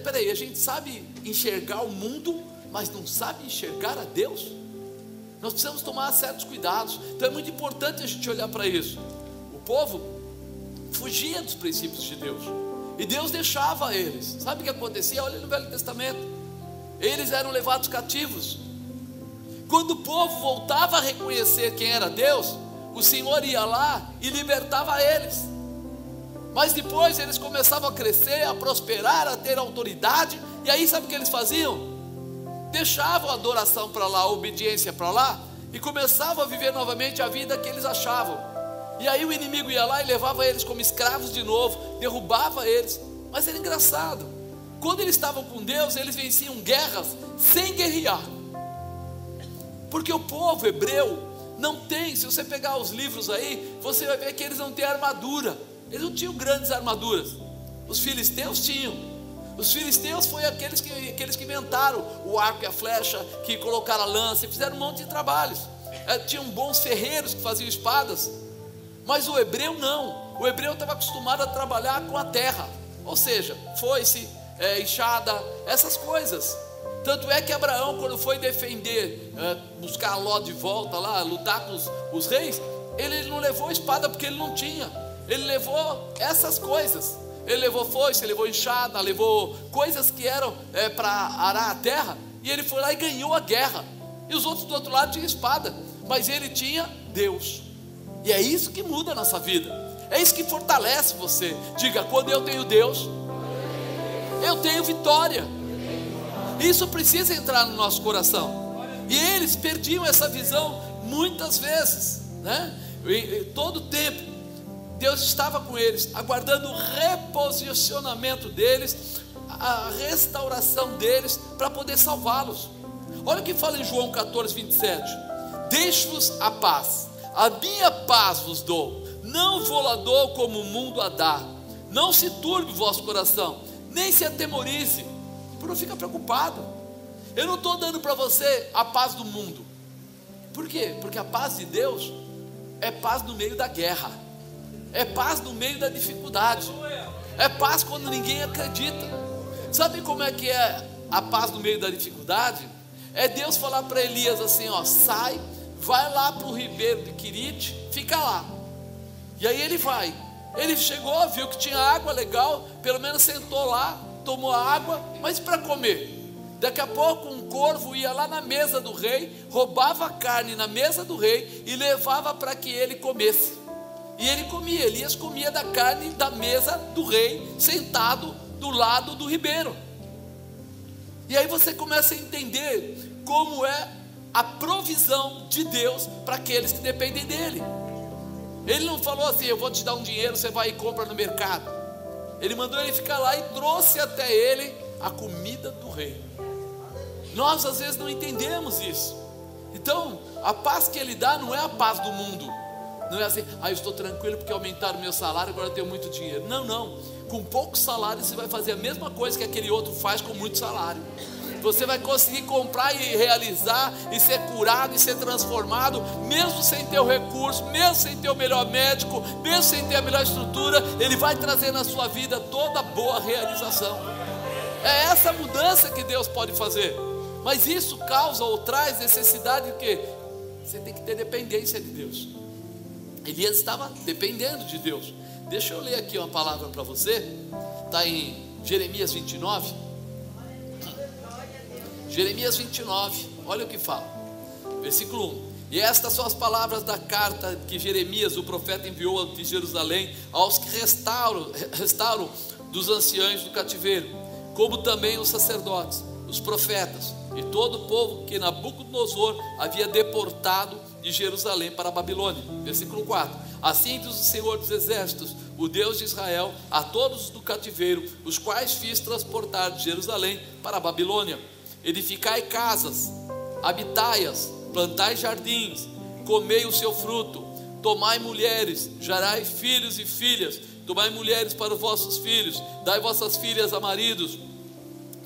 Peraí, a gente sabe enxergar o mundo, mas não sabe enxergar a Deus? Nós precisamos tomar certos cuidados. Então é muito importante a gente olhar para isso. O povo fugia dos princípios de Deus. E Deus deixava eles. Sabe o que acontecia? Olha no Velho Testamento. Eles eram levados cativos. Quando o povo voltava a reconhecer quem era Deus, o Senhor ia lá e libertava eles. Mas depois eles começavam a crescer, a prosperar, a ter autoridade, e aí sabe o que eles faziam? Deixavam a adoração para lá, a obediência para lá, e começavam a viver novamente a vida que eles achavam. E aí o inimigo ia lá e levava eles como escravos de novo, derrubava eles. Mas era engraçado. Quando eles estavam com Deus, eles venciam guerras sem guerrear. Porque o povo hebreu não tem. Se você pegar os livros aí, você vai ver que eles não têm armadura. Eles não tinham grandes armaduras. Os filisteus tinham. Os filisteus foram aqueles que, aqueles que inventaram o arco e a flecha, que colocaram a lança, e fizeram um monte de trabalhos. É, tinham bons ferreiros que faziam espadas. Mas o hebreu não. O hebreu estava acostumado a trabalhar com a terra. Ou seja, foice, é, enxada, essas coisas. Tanto é que Abraão, quando foi defender, é, buscar Ló de volta lá, lutar com os, os reis, ele não levou espada porque ele não tinha. Ele levou essas coisas. Ele levou foice, levou enxada, levou coisas que eram é, para arar a terra. E ele foi lá e ganhou a guerra. E os outros do outro lado tinham espada. Mas ele tinha Deus. E é isso que muda a nossa vida. É isso que fortalece você. Diga, quando eu tenho Deus, eu tenho vitória. Isso precisa entrar no nosso coração. E eles perdiam essa visão muitas vezes, né? E, todo tempo Deus estava com eles, aguardando o reposicionamento deles, a restauração deles para poder salvá-los. Olha o que fala em João 14, 27. Deixe-vos a paz, a minha paz vos dou, não vou lá dou como o mundo a dá. Não se turbe o vosso coração, nem se atemorize, não fica preocupado. Eu não estou dando para você a paz do mundo. Por quê? Porque a paz de Deus é paz no meio da guerra, é paz no meio da dificuldade, é paz quando ninguém acredita. Sabe como é que é a paz no meio da dificuldade? É Deus falar para Elias assim: ó, sai, vai lá para o ribeiro de Quirite, fica lá. E aí ele vai. Ele chegou, viu que tinha água legal, pelo menos sentou lá, tomou água, mas para comer. Daqui a pouco um corvo ia lá na mesa do rei, roubava a carne na mesa do rei e levava para que ele comesse. E ele comia, Elias comia da carne da mesa do rei, sentado do lado do ribeiro. E aí você começa a entender como é a provisão de Deus para aqueles que dependem dele. Ele não falou assim: eu vou te dar um dinheiro, você vai e compra no mercado. Ele mandou ele ficar lá e trouxe até ele a comida do rei. Nós às vezes não entendemos isso. Então, a paz que ele dá não é a paz do mundo. Não é assim, ah, eu estou tranquilo porque aumentaram o meu salário, agora eu tenho muito dinheiro. Não, não. Com pouco salário você vai fazer a mesma coisa que aquele outro faz com muito salário você vai conseguir comprar e realizar, e ser curado, e ser transformado, mesmo sem ter o recurso, mesmo sem ter o melhor médico, mesmo sem ter a melhor estrutura, Ele vai trazer na sua vida toda boa realização. É essa mudança que Deus pode fazer, mas isso causa ou traz necessidade de que você tem que ter dependência de Deus. Elias estava dependendo de Deus. Deixa eu ler aqui uma palavra para você, está em Jeremias 29. Jeremias 29, olha o que fala, versículo 1. E estas são as palavras da carta que Jeremias, o profeta, enviou de Jerusalém aos que restauram, restauram dos anciãos do cativeiro, como também os sacerdotes, os profetas e todo o povo que Nabucodonosor havia deportado de Jerusalém para a Babilônia. Versículo 4: Assim diz o Senhor dos Exércitos, o Deus de Israel, a todos do cativeiro, os quais fiz transportar de Jerusalém para a Babilônia edificai casas, habitai-as, plantai jardins, comei o seu fruto, tomai mulheres, gerai filhos e filhas, tomai mulheres para os vossos filhos, dai vossas filhas a maridos,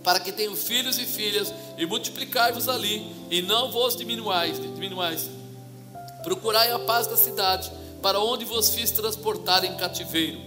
para que tenham filhos e filhas, e multiplicai-vos ali, e não vos diminuais, diminuais. Procurai a paz da cidade, para onde vos fiz transportar em cativeiro,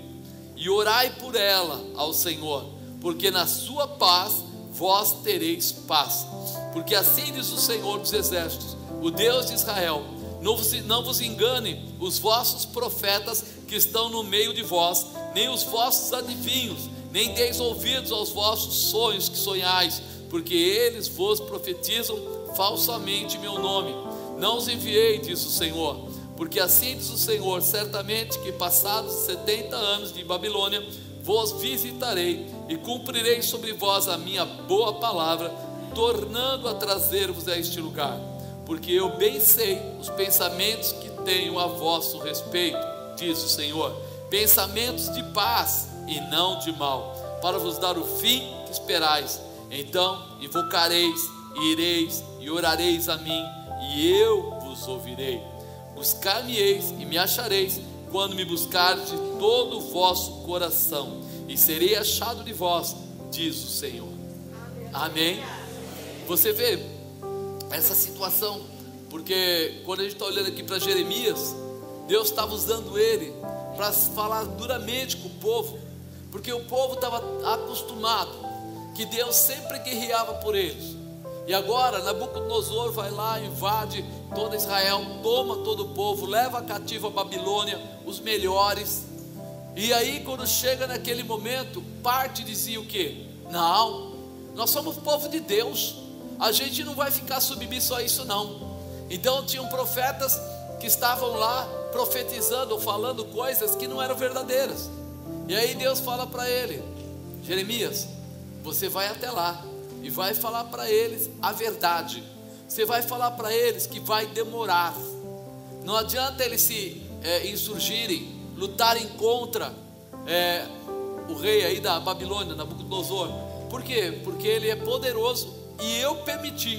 e orai por ela ao Senhor, porque na sua paz vós tereis paz. Porque assim diz o Senhor dos Exércitos, o Deus de Israel: não vos, não vos engane os vossos profetas que estão no meio de vós, nem os vossos adivinhos, nem deis ouvidos aos vossos sonhos que sonhais, porque eles vos profetizam falsamente meu nome. Não os enviei, diz o Senhor, porque assim diz o Senhor: certamente que passados setenta anos de Babilônia, vos visitarei e cumprirei sobre vós a minha boa palavra, tornando a trazer-vos a este lugar, porque eu bem sei os pensamentos que tenho a vosso respeito, diz o Senhor, pensamentos de paz e não de mal, para vos dar o fim que esperais. Então invocareis, ireis e orareis a mim, e eu vos ouvirei. Buscar-me-eis e me achareis, quando me buscardes de todo o vosso coração, e serei achado de vós, diz o Senhor. Amém. Você vê essa situação, porque quando a gente está olhando aqui para Jeremias, Deus estava usando ele para falar duramente com o povo, porque o povo estava acostumado que Deus sempre guerreava por eles. E agora Nabucodonosor vai lá, invade toda Israel, toma todo o povo, leva cativo a Babilônia, os melhores. E aí, quando chega naquele momento, parte dizia o que? Não, nós somos povo de Deus, a gente não vai ficar submisso a isso, não. Então, tinham profetas que estavam lá profetizando ou falando coisas que não eram verdadeiras. E aí Deus fala para ele: Jeremias, você vai até lá e vai falar para eles a verdade. Você vai falar para eles que vai demorar. Não adianta eles se é, insurgirem, lutarem contra é, o rei aí da Babilônia, Nabucodonosor. Por quê? Porque ele é poderoso e eu permiti.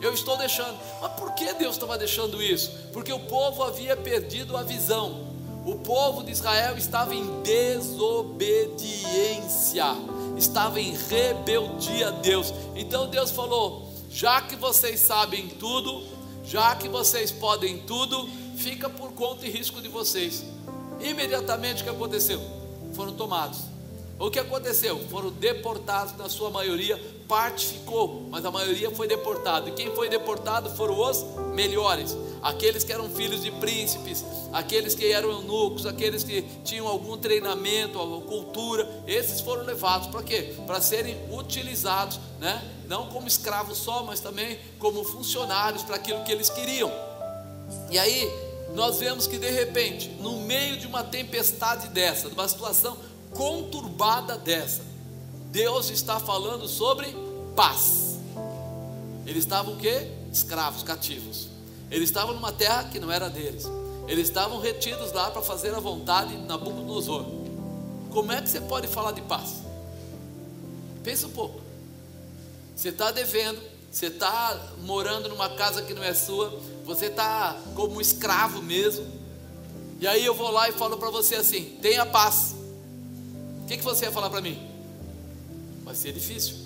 Eu estou deixando. Mas por que Deus estava deixando isso? Porque o povo havia perdido a visão. O povo de Israel estava em desobediência, estava em rebeldia a Deus. Então Deus falou: já que vocês sabem tudo, já que vocês podem tudo, fica por conta e risco de vocês. Imediatamente o que aconteceu? Foram tomados. O que aconteceu? Foram deportados na sua maioria parte ficou, mas a maioria foi deportado. E quem foi deportado foram os melhores, aqueles que eram filhos de príncipes, aqueles que eram eunucos, aqueles que tinham algum treinamento, alguma cultura. Esses foram levados para quê? Para serem utilizados, né? Não como escravos só, mas também como funcionários para aquilo que eles queriam. E aí nós vemos que de repente, no meio de uma tempestade dessa, de uma situação conturbada dessa, Deus está falando sobre paz. Eles estavam o quê? Escravos, cativos. Eles estavam numa terra que não era deles. Eles estavam retidos lá para fazer a vontade de Nabucodonosor. Como é que você pode falar de paz? Pensa um pouco. Você está devendo, você está morando numa casa que não é sua, você está como um escravo mesmo. E aí eu vou lá e falo para você assim: tenha paz. O que, que você ia falar para mim? Vai ser difícil.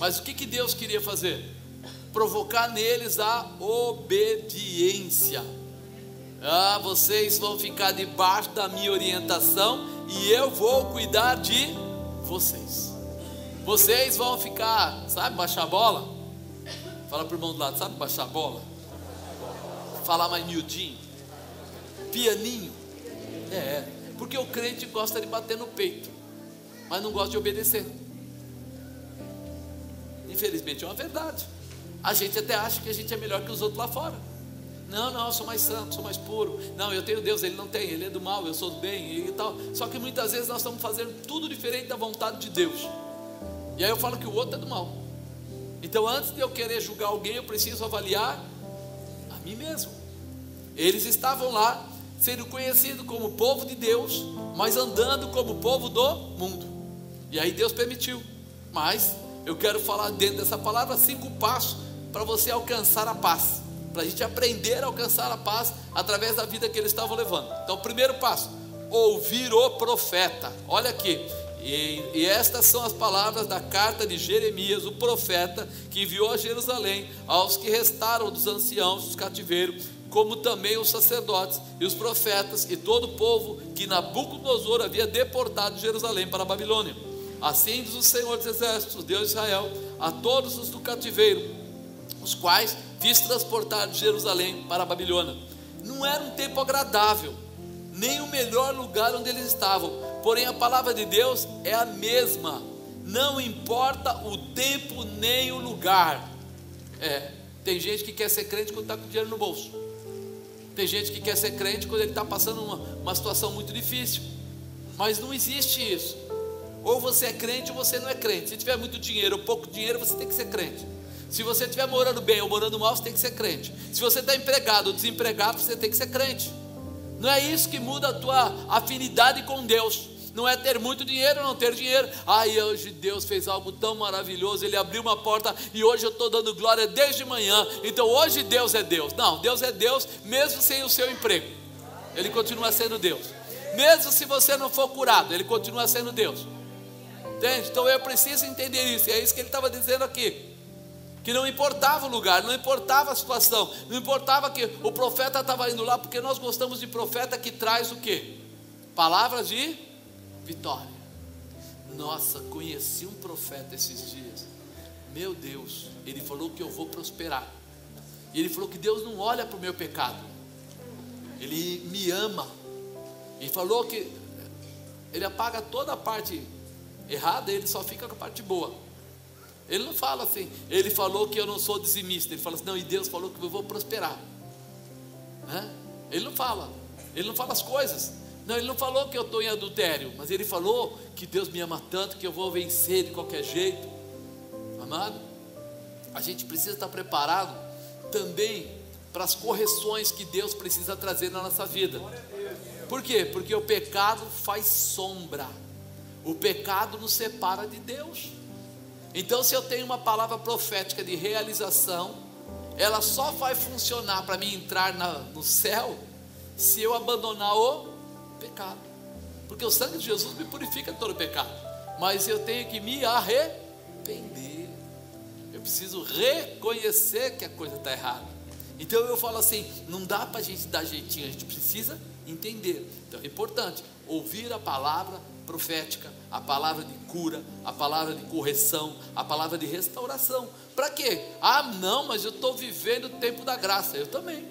Mas o que, que Deus queria fazer? Provocar neles a obediência. Ah, vocês vão ficar debaixo da minha orientação e eu vou cuidar de vocês. Vocês vão ficar, sabe, baixar a bola? Fala para o irmão do lado, sabe baixar a bola? Falar mais miudinho, pianinho. É, porque o crente gosta de bater no peito, mas não gosta de obedecer. Infelizmente é uma verdade. A gente até acha que a gente é melhor que os outros lá fora. Não, não, eu sou mais santo, sou mais puro. Não, eu tenho Deus, ele não tem, ele é do mal, eu sou do bem e tal. Só que muitas vezes nós estamos fazendo tudo diferente da vontade de Deus. E aí eu falo que o outro é do mal. Então, antes de eu querer julgar alguém, eu preciso avaliar a mim mesmo. Eles estavam lá, sendo conhecidos como povo de Deus, mas andando como povo do mundo. E aí Deus permitiu. Mas eu quero falar dentro dessa palavra cinco passos para você alcançar a paz, para a gente aprender a alcançar a paz através da vida que eles estavam levando. Então, primeiro passo: ouvir o profeta. Olha aqui, e, e, estas são as palavras da carta de Jeremias, o profeta, que enviou a Jerusalém aos que restaram dos anciãos dos cativeiros, como também os sacerdotes e os profetas e todo o povo que Nabucodonosor havia deportado de Jerusalém para a Babilônia. Assim diz o Senhor dos Exércitos, Deus de Israel, a todos os do cativeiro, os quais fiz transportar de Jerusalém para a Babilônia. Não era um tempo agradável, nem o melhor lugar onde eles estavam, porém a palavra de Deus é a mesma, não importa o tempo nem o lugar. É, tem gente que quer ser crente quando está com dinheiro no bolso, tem gente que quer ser crente quando ele está passando uma, uma situação muito difícil, mas não existe isso. Ou você é crente ou você não é crente. Se tiver muito dinheiro ou pouco dinheiro, você tem que ser crente. Se você estiver morando bem ou morando mal, você tem que ser crente. Se você está empregado ou desempregado, você tem que ser crente. Não é isso que muda a tua afinidade com Deus. não é ter muito dinheiro, não ter dinheiro. Ai, hoje Deus fez algo tão maravilhoso, Ele abriu uma porta e hoje eu estou dando glória desde manhã. Então hoje Deus é Deus. Não, Deus é Deus mesmo sem o seu emprego. Ele continua sendo Deus. Mesmo se você não for curado, Ele continua sendo Deus. Entende? Então eu preciso entender isso. E é isso que ele estava dizendo aqui que não importava o lugar, não importava a situação, não importava que o profeta estava indo lá, porque nós gostamos de profeta que traz o que? Palavras de vitória. Nossa, conheci um profeta esses dias. Meu Deus, ele falou que eu vou prosperar. E ele falou que Deus não olha para o meu pecado. Ele me ama. E falou que ele apaga toda a parte errada, ele só fica com a parte boa. Ele não fala assim, ele falou que eu não sou dizimista, ele fala assim, não, e Deus falou que eu vou prosperar. Ele não fala, ele não fala as coisas. Não, ele não falou que eu estou em adultério, mas ele falou que Deus me ama tanto que eu vou vencer de qualquer jeito. Amado, a gente precisa estar preparado também para as correções que Deus precisa trazer na nossa vida. Por quê? Porque o pecado faz sombra. O pecado nos separa de Deus. Então, se eu tenho uma palavra profética de realização, ela só vai funcionar para mim entrar na, no céu se eu abandonar o pecado. Porque o sangue de Jesus me purifica de todo pecado. Mas eu tenho que me arrepender. Eu preciso reconhecer que a coisa está errada. Então eu falo assim: não dá para a gente dar jeitinho, a gente precisa entender. Então é importante ouvir a palavra profética, a palavra de cura, a palavra de correção, a palavra de restauração. Para quê? Ah, não, mas eu estou vivendo o tempo da graça. Eu também.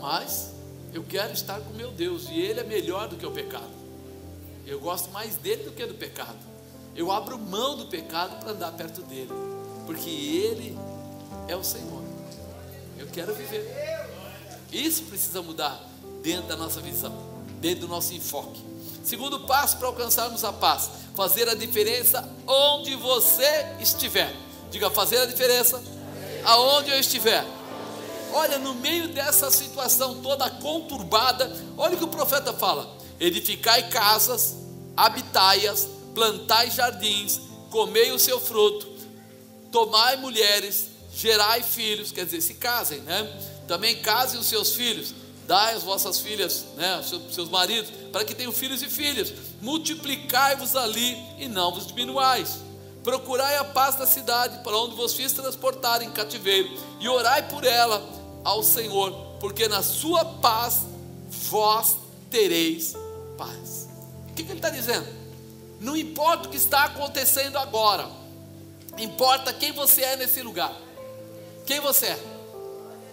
Mas eu quero estar com meu Deus e Ele é melhor do que o pecado. Eu gosto mais dele do que do pecado. Eu abro mão do pecado para andar perto dele, porque Ele é o Senhor. Eu quero viver. Isso precisa mudar dentro da nossa visão, dentro do nosso enfoque. Segundo passo para alcançarmos a paz: fazer a diferença onde você estiver. Diga, fazer a diferença aonde eu estiver. Olha, no meio dessa situação toda conturbada, olha o que o profeta fala: edificai casas, habitai-as, plantai jardins, comei o seu fruto, tomai mulheres, gerai filhos, quer dizer, se casem, né? Também casem os seus filhos, dai as vossas filhas, né, seus, maridos, para que tenham filhos e filhas, multiplicai-vos ali e não vos diminuais. Procurai a paz da cidade, para onde vos fiz transportar em cativeiro, e orai por ela ao Senhor, porque na sua paz vós tereis paz. O que, que ele está dizendo? Não importa o que está acontecendo agora, importa quem você é nesse lugar. Quem você é?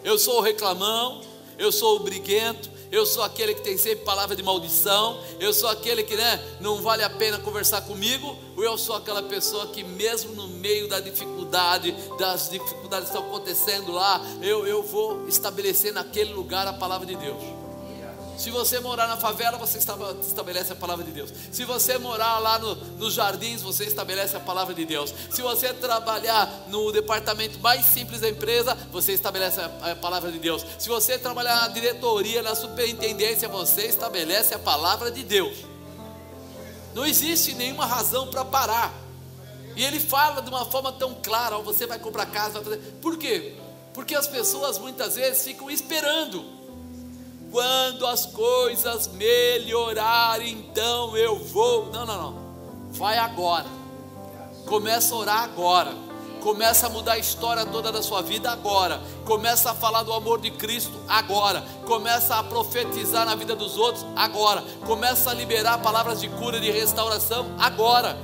Eu sou o reclamão, eu sou o briguento, eu sou aquele que tem sempre palavra de maldição, eu sou aquele que né, não vale a pena conversar comigo, ou eu sou aquela pessoa que, mesmo no meio da dificuldade, das dificuldades que estão acontecendo lá, eu, eu vou estabelecer naquele lugar a palavra de Deus. Se você morar na favela, você estabelece a palavra de Deus. Se você morar lá no, nos jardins, você estabelece a palavra de Deus. Se você trabalhar no departamento mais simples da empresa, você estabelece a, palavra de Deus. Se você trabalhar na diretoria, na superintendência, você estabelece a palavra de Deus. Não existe nenhuma razão para parar. E ele fala de uma forma tão clara: você vai comprar casa. Vai fazer... Por quê? Porque as pessoas muitas vezes ficam esperando quando as coisas melhorarem, então eu vou. Não, não, não. Vai agora. Começa a orar agora. Começa a mudar a história toda da sua vida agora. Começa a falar do amor de Cristo agora. Começa a profetizar na vida dos outros agora. Começa a liberar palavras de cura e de restauração agora.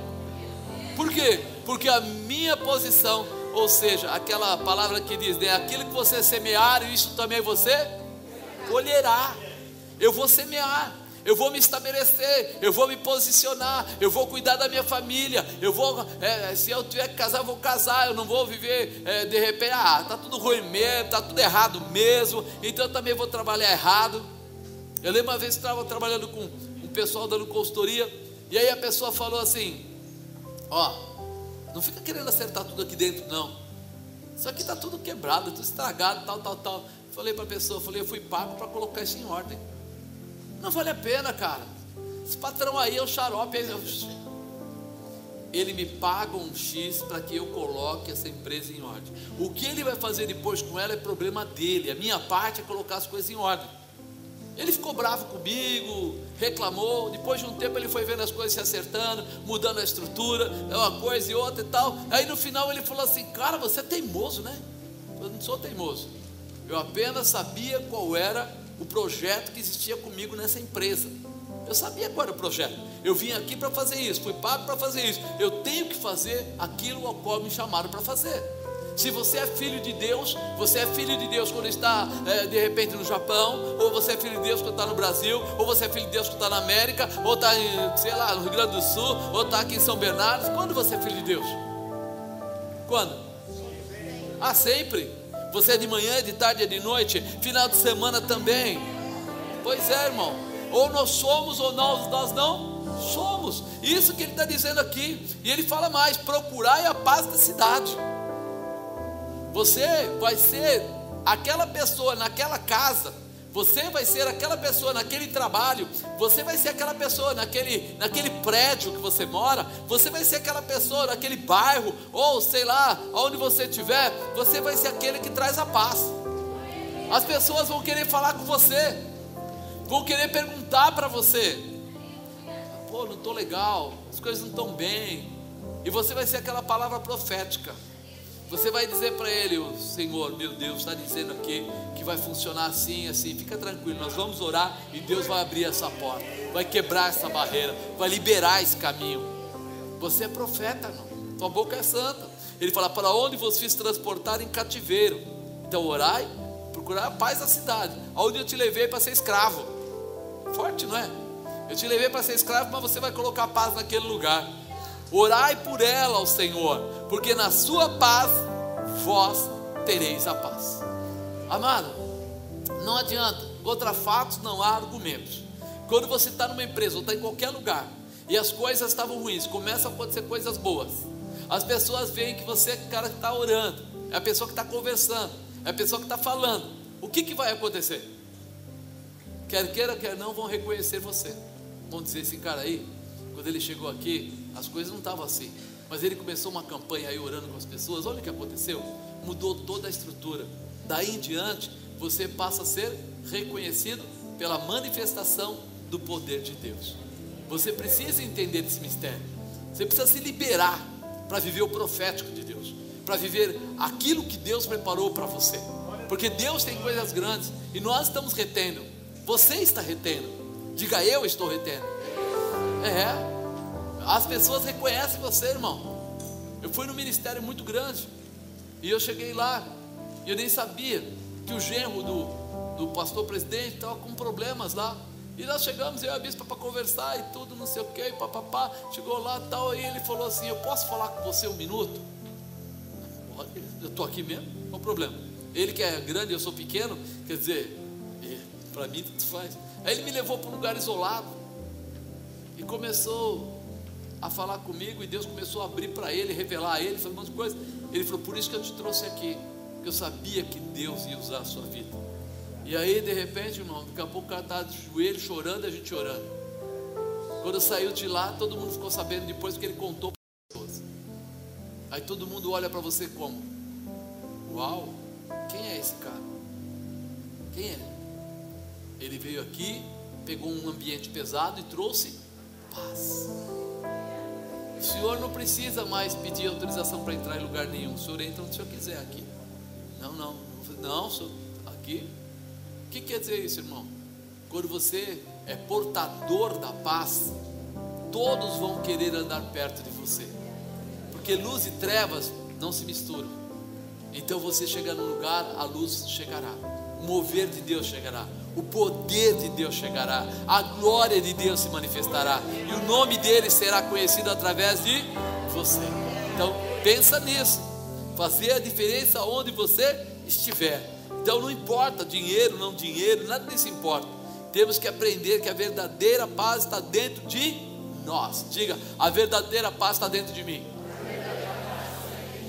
Por quê? Porque a minha posição, ou seja, aquela palavra que diz, né, aquilo que você semear, isso também você colherá. Eu vou semear, eu vou me estabelecer, eu vou me posicionar, eu vou cuidar da minha família, eu vou, é, se eu tiver que casar, eu vou casar, eu não vou viver é, de repente, ah, tá tudo ruim mesmo, tá tudo errado mesmo, então eu também vou trabalhar errado. Eu lembro uma vez que estava trabalhando com um pessoal dando consultoria, e aí a pessoa falou assim: Ó, não fica querendo acertar tudo aqui dentro, não. Isso aqui está tudo quebrado, tudo estragado, tal, tal, tal. Falei para a pessoa, falei, eu fui pago para colocar isso em ordem. Não vale a pena, cara. esse patrão aí é o xarope. Ele me paga um X para que eu coloque essa empresa em ordem. O que ele vai fazer depois com ela é problema dele. A minha parte é colocar as coisas em ordem. Ele ficou bravo comigo, reclamou. Depois de um tempo ele foi vendo as coisas se acertando, mudando a estrutura, é uma coisa e outra e tal. Aí no final ele falou assim: Cara, você é teimoso, né? Eu não sou teimoso. Eu apenas sabia qual era o projeto que existia comigo nessa empresa. Eu sabia qual era o projeto. Eu vim aqui para fazer isso, fui pago para fazer isso. Eu tenho que fazer aquilo ao qual me chamaram para fazer. Se você é filho de Deus, você é filho de Deus quando está é, de repente no Japão, ou você é filho de Deus quando está no Brasil, ou você é filho de Deus quando está na América, ou está em, sei lá, no Rio Grande do Sul, ou está aqui em São Bernardo. Quando você é filho de Deus? Quando? Ah, sempre. Você é de manhã, é de tarde, é de noite, final de semana também. Pois é, irmão. Ou nós somos ou nós, nós não somos. Isso que ele está dizendo aqui. E ele fala mais: procurai a paz da cidade. Você vai ser aquela pessoa naquela casa. Você vai ser aquela pessoa naquele trabalho, você vai ser aquela pessoa naquele, naquele prédio que você mora, você vai ser aquela pessoa naquele bairro, ou sei lá, onde você estiver, você vai ser aquele que traz a paz. As pessoas vão querer falar com você, vão querer perguntar para você: pô, não estou legal, as coisas não estão bem, e você vai ser aquela palavra profética. Você vai dizer para ele, o Senhor, meu Deus, está dizendo aqui que vai funcionar assim, assim. Fica tranquilo, nós vamos orar e Deus vai abrir essa porta, vai quebrar essa barreira, vai liberar esse caminho. Você é profeta, não? Tua boca é santa. Ele fala: para onde vos fiz transportar em cativeiro? Então orai, procurar a paz da cidade, aonde eu te levei para ser escravo. Forte, não é? Eu te levei para ser escravo, mas você vai colocar paz naquele lugar. Orai por ela ao Senhor, porque na sua paz vós tereis a paz. Amado, não adianta, contra fatos não há argumentos. Quando você está numa empresa ou está em qualquer lugar e as coisas estavam ruins, começam a acontecer coisas boas. As pessoas veem que você é o cara que está orando, é a pessoa que está conversando, é a pessoa que está falando. O que, que vai acontecer? Quer queira, quer não, vão reconhecer você. Vão dizer esse cara aí, quando ele chegou aqui, as coisas não estavam assim. Mas ele começou uma campanha aí orando com as pessoas. Olha o que aconteceu. Mudou toda a estrutura. Daí em diante, você passa a ser reconhecido pela manifestação do poder de Deus. Você precisa entender esse mistério. Você precisa se liberar para viver o profético de Deus, para viver aquilo que Deus preparou para você. Porque Deus tem coisas grandes e nós estamos retendo. Você está retendo. Diga eu estou retendo. É. As pessoas reconhecem você, irmão. Eu fui num ministério muito grande. E eu cheguei lá. E eu nem sabia que o genro do, do pastor presidente estava com problemas lá. E nós chegamos, eu e a bispa, para conversar e tudo, não sei o que, papapá. Chegou lá tal, e ele falou assim: Eu posso falar com você um minuto? Eu estou aqui mesmo, qual o problema? Ele que é grande, eu sou pequeno, quer dizer, para mim tudo faz. Aí ele me levou para um lugar isolado e começou a falar comigo e Deus começou a abrir para ele, revelar a ele, fazer um monte de coisa. Ele falou: Por isso que eu te trouxe aqui, porque eu sabia que Deus ia usar a sua vida. E aí, de repente, irmão, daqui a pouco o cara está de joelho chorando a gente orando. Quando saiu de lá, todo mundo ficou sabendo depois que ele contou para as pessoas. Aí todo mundo olha para você como: Uau, quem é esse cara? Quem é? Ele veio aqui, pegou um ambiente pesado e trouxe paz. O senhor não precisa mais pedir autorização para entrar em lugar nenhum. O senhor entra onde o senhor quiser aqui. Não, não. Não, senhor, aqui. O que quer dizer isso, irmão? Quando você é portador da paz, todos vão querer andar perto de você. Porque luz e trevas não se misturam. Então você chega no lugar, a luz chegará. O mover de Deus chegará o poder de Deus chegará, a glória de Deus se manifestará, e o nome dele será conhecido através de você. Então, pensa nisso, fazer a diferença onde você estiver. Então, não importa dinheiro, não dinheiro, nada disso importa. Temos que aprender que a verdadeira paz está dentro de nós. Diga, a verdadeira paz está dentro de mim.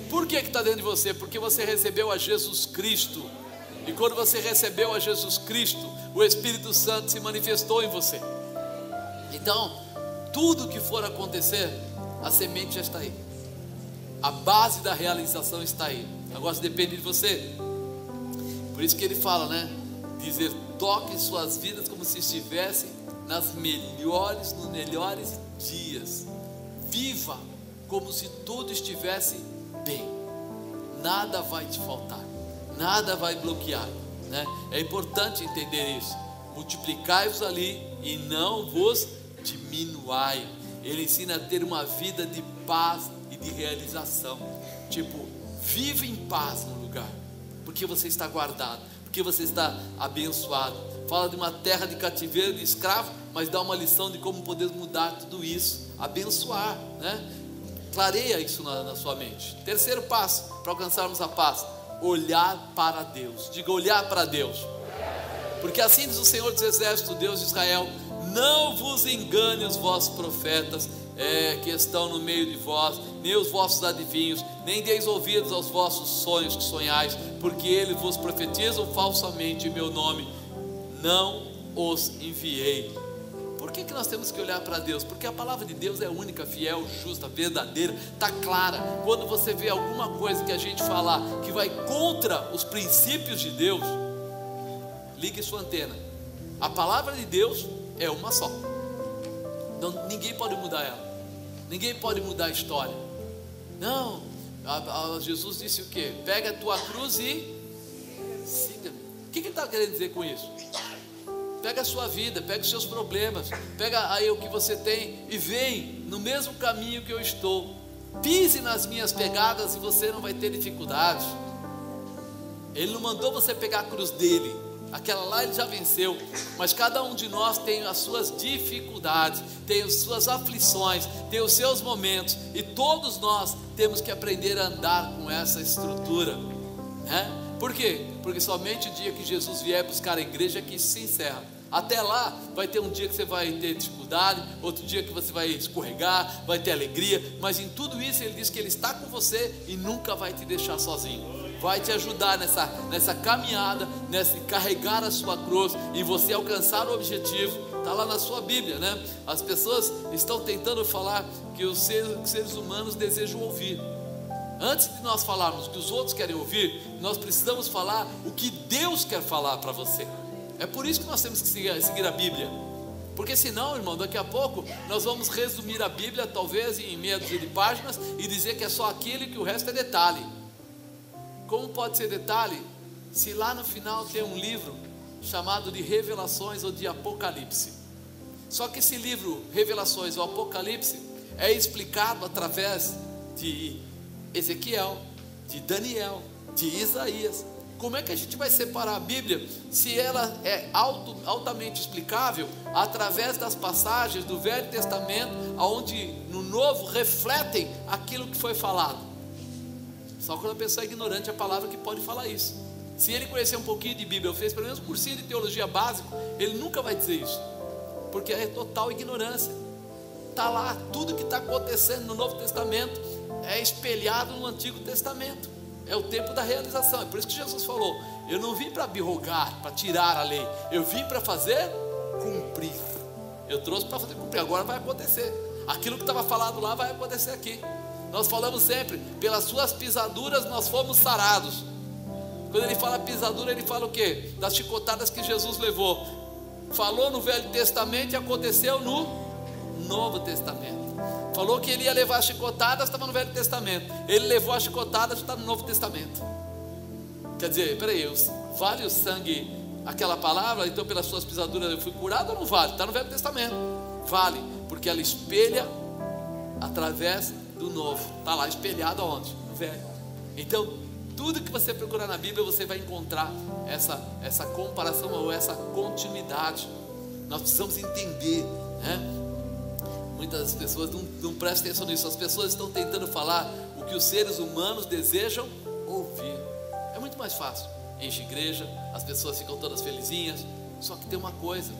Por que está dentro de você? Porque você recebeu a Jesus Cristo e quando você recebeu a Jesus Cristo, o Espírito Santo se manifestou em você. Então, tudo que for acontecer, a semente já está aí. A base da realização está aí. Agora depende de você. Por isso que ele fala, né? Dizer, toque suas vidas como se estivesse nas melhores, nos melhores dias. Viva como se tudo estivesse bem. Nada vai te faltar, nada vai bloquear. Né? É importante entender isso. Multiplicai-vos ali e não vos diminuai. Ele ensina a ter uma vida de paz e de realização. Tipo, vive em paz no lugar, porque você está guardado, porque você está abençoado. Fala de uma terra de cativeiro, de escravo, mas dá uma lição de como podemos mudar tudo isso, abençoar, né? Clareia isso na, na sua mente. Terceiro passo para alcançarmos a paz: olhar para Deus. Diga, olhar para Deus. Porque assim diz o Senhor dos Exércitos, Deus de Israel: não vos engane os vossos profetas é, que estão no meio de vós, nem os vossos adivinhos, nem deis ouvidos aos vossos sonhos que sonhais, porque eles vos profetizam falsamente em meu nome. Não os enviei. Por que, que nós temos que olhar para Deus? Porque a palavra de Deus é única, fiel, justa, verdadeira, está clara. Quando você vê alguma coisa que a gente falar que vai contra os princípios de Deus, ligue sua antena. A palavra de Deus é uma só. Ninguém pode mudar ela. Ninguém pode mudar a história. Não. A, a, Jesus disse o que? Pega a tua cruz e siga-me. O que ele está querendo dizer com isso? Pega a sua vida, pega os seus problemas, pega aí o que você tem e vem no mesmo caminho que eu estou. Pise nas minhas pegadas e você não vai ter dificuldades. Ele não mandou você pegar a cruz dele, Aquela lá ele já venceu, mas cada um de nós tem as suas dificuldades, tem as suas aflições, tem os seus momentos, e todos nós temos que aprender a andar com essa estrutura. Né? Por quê? Porque somente o dia que Jesus vier buscar a igreja é que se encerra. Até lá, vai ter um dia que você vai ter dificuldade, outro dia que você vai escorregar, vai ter alegria, mas em tudo isso ele diz que ele está com você e nunca vai te deixar sozinho vai te ajudar nessa, nessa caminhada, nessa carregar a sua cruz e você alcançar o objetivo. Está lá na sua Bíblia, né? As pessoas estão tentando falar que os seres, os seres humanos desejam ouvir. Antes de nós falarmos o que os outros querem ouvir, nós precisamos falar o que Deus quer falar para você. É por isso que nós temos que seguir, a Bíblia. Porque senão, irmão, daqui a pouco nós vamos resumir a Bíblia talvez em meia dúzia de páginas e dizer que é só aquilo e que o resto é detalhe. Como pode ser detalhe se lá no final tem um livro chamado de Revelações ou de Apocalipse? Só que esse livro, Revelações ou Apocalipse, é explicado através de Ezequiel, de Daniel, de Isaías. Como é que a gente vai separar a Bíblia se ela é alto, altamente explicável através das passagens do Velho Testamento, onde no Novo refletem aquilo que foi falado? Só quando a pessoa é ignorante a palavra que pode falar isso. Se ele conhecer um pouquinho de Bíblia, ou fez pelo menos um cursinho de teologia básico, ele nunca vai dizer isso, porque é total ignorância. Está lá, tudo que está acontecendo no Novo Testamento é espelhado no Antigo Testamento. É o tempo da realização. É por isso que Jesus falou: Eu não vim para birrogar, para tirar a lei, eu vim para fazer cumprir. Eu trouxe para fazer cumprir, agora vai acontecer. Aquilo que estava falado lá vai acontecer aqui. Nós falamos sempre, pelas suas pisaduras nós fomos sarados. Quando ele fala pisadura, ele fala o quê? Das chicotadas que Jesus levou. Falou no Velho Testamento e aconteceu no Novo Testamento. Falou que ele ia levar chicotadas, estava no Velho Testamento. Ele levou as chicotadas, está no Novo Testamento. Quer dizer, peraí, vale o sangue, aquela palavra, então pelas suas pisaduras eu fui curado ou não vale? Está no Velho Testamento. Vale, porque ela espelha através do novo. Está lá espelhado aonde? No velho. Então, tudo que você procurar na Bíblia, você vai encontrar essa, essa comparação ou essa continuidade. Nós precisamos entender, né? Muitas pessoas não, não prestam atenção nisso. As pessoas estão tentando falar o que os seres humanos desejam ouvir. É muito mais fácil. Enche igreja, as pessoas ficam todas felizinhas. Só que tem uma coisa: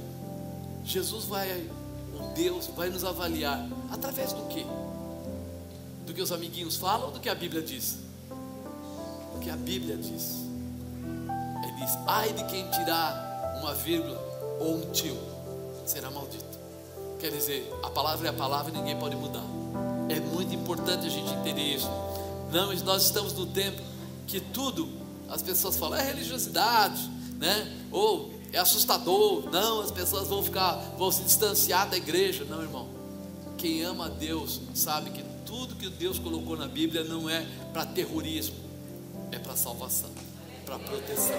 Jesus vai, o Deus vai nos avaliar através do que? do que os amiguinhos falam ou do que a Bíblia diz? Do que a Bíblia diz. Ele diz: ai de quem tirar uma vírgula ou um tio, será maldito. Quer dizer, a palavra é a palavra e ninguém pode mudar. É muito importante a gente entender isso. Não, nós estamos no tempo que tudo, as pessoas falam, é religiosidade, né? Ou é assustador. Não, as pessoas vão ficar, vão se distanciar da igreja. Não, irmão. Quem ama a Deus sabe que tudo que Deus colocou na Bíblia não é para terrorismo, é para salvação, para proteção,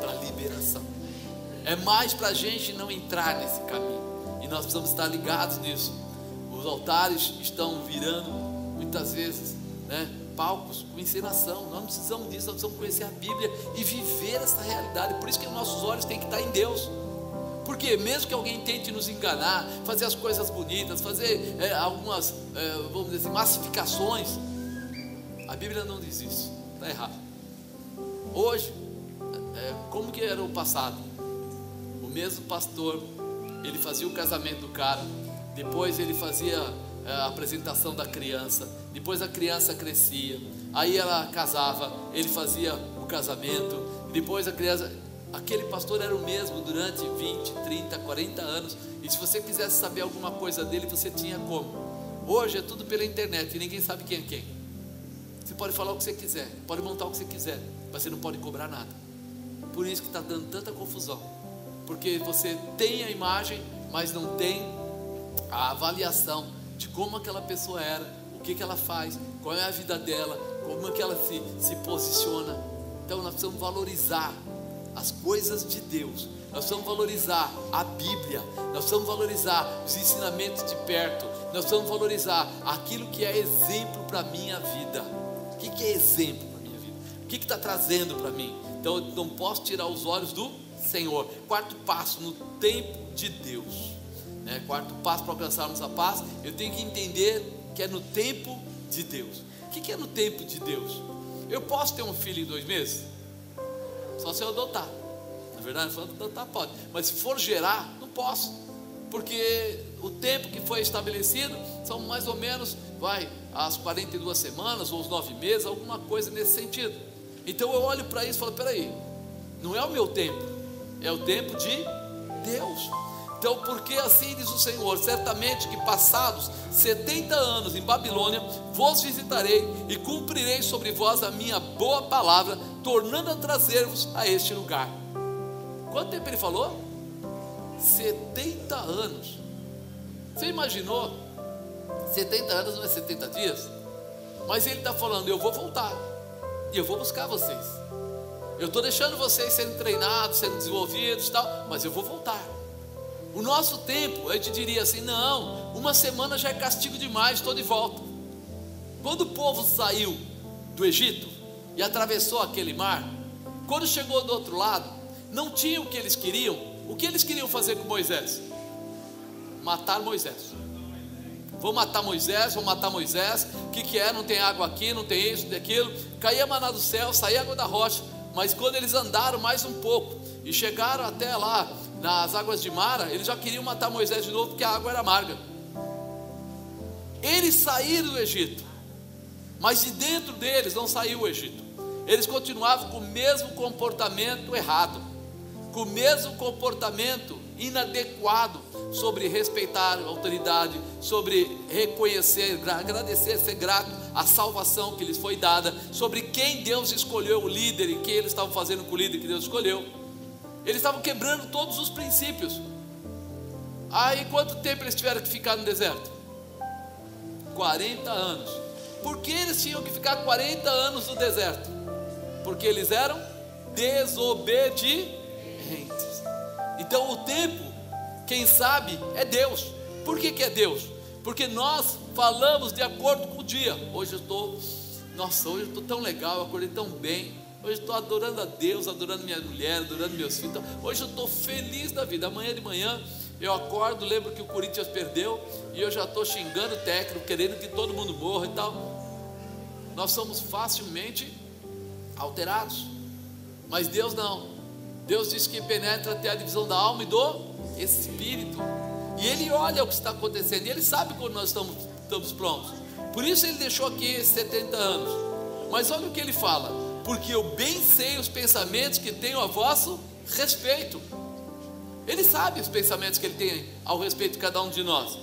para liberação. É mais para a gente não entrar nesse caminho. E nós precisamos estar ligados nisso. Os altares estão virando muitas vezes, né? palcos com encenação. Nós não precisamos disso, nós precisamos conhecer a Bíblia e viver essa realidade. Por isso que nossos olhos têm que estar em Deus. Porque mesmo que alguém tente nos enganar, fazer as coisas bonitas, fazer é, algumas, é, vamos dizer assim, massificações, a Bíblia não diz isso, está errado. Hoje, é, como que era o passado? O mesmo pastor, ele fazia o casamento do cara, depois ele fazia é, a apresentação da criança, depois a criança crescia, aí ela casava, ele fazia o casamento, depois a criança. Aquele pastor era o mesmo durante 20, 30, 40 anos, e se você quisesse saber alguma coisa dele, você tinha como. Hoje é tudo pela internet e ninguém sabe quem é quem. Você pode falar o que você quiser, pode montar o que você quiser, mas você não pode cobrar nada. Por isso que está dando tanta confusão, porque você tem a imagem, mas não tem a avaliação de como aquela pessoa era, o que, que ela faz, qual é a vida dela, como é que ela se, se posiciona. Então nós precisamos valorizar as coisas de Deus, nós precisamos valorizar a Bíblia, nós precisamos valorizar os ensinamentos de perto, nós precisamos valorizar aquilo que é exemplo para a minha vida. O que, que é exemplo para a minha vida? O que está trazendo para mim? Então eu não posso tirar os olhos do Senhor. Quarto passo, no tempo de Deus né? quarto passo para alcançarmos a paz, eu tenho que entender que é no tempo de Deus. O que é no tempo de Deus? Eu posso ter um filho em dois meses? Só se eu adotar. Na verdade, eu adotar pode. Mas se for gerar, não posso. Porque o tempo que foi estabelecido são mais ou menos, vai, as 42 semanas ou os nove meses, alguma coisa nesse sentido. Então eu olho para isso e falo: peraí, não é o meu tempo, é o tempo de Deus. Então, porque assim diz o Senhor: certamente que passados 70 anos em Babilônia, vos visitarei e cumprirei sobre vós a minha boa palavra, tornando a trazer-vos a este lugar. Quanto tempo ele falou? 70 anos. Você imaginou? 70 anos não é 70 dias? Mas ele está falando: eu vou voltar e eu vou buscar vocês. Eu estou deixando vocês serem treinados, sendo desenvolvidos, tal, mas eu vou voltar. O nosso tempo, a gente diria assim: não, uma semana já é castigo demais, estou de volta. Quando o povo saiu do Egito e atravessou aquele mar, quando chegou do outro lado, não tinha o que eles queriam. O que eles queriam fazer com Moisés? Matar Moisés. Vou matar Moisés, vou matar Moisés. O que, que é? Não tem água aqui, não tem isso, não tem aquilo. Caía maná do céu, saía água da rocha. Mas quando eles andaram mais um pouco e chegaram até lá, nas águas de Mara, eles já queriam matar Moisés de novo porque a água era amarga. Eles saíram do Egito, mas de dentro deles não saiu o Egito. Eles continuavam com o mesmo comportamento errado, com o mesmo comportamento inadequado sobre respeitar a autoridade, sobre reconhecer, agradecer, ser grato à salvação que lhes foi dada, sobre quem Deus escolheu o líder e quem eles estavam fazendo com o líder que Deus escolheu. Eles estavam quebrando todos os princípios. Aí quanto tempo eles tiveram que ficar no deserto? 40 anos. Por que eles tinham que ficar 40 anos no deserto? Porque eles eram desobedientes. Então o tempo, quem sabe, é Deus. Por que, que é Deus? Porque nós falamos de acordo com o dia. Hoje eu estou, nossa, hoje eu estou tão legal, eu acordei tão bem. Hoje estou adorando a Deus, adorando minha mulher, adorando meus filhos. Então, hoje eu estou feliz da vida. Amanhã de manhã eu acordo, lembro que o Corinthians perdeu e eu já estou xingando o técnico, querendo que todo mundo morra e tal. Nós somos facilmente alterados, mas Deus não. Deus diz que penetra até a divisão da alma e do espírito. E Ele olha o que está acontecendo, e Ele sabe quando nós estamos, estamos prontos. Por isso Ele deixou aqui esses 70 anos. Mas olha o que Ele fala: porque eu bem sei os pensamentos que tenho a vosso respeito. Ele sabe os pensamentos que ele tem ao respeito de cada um de nós.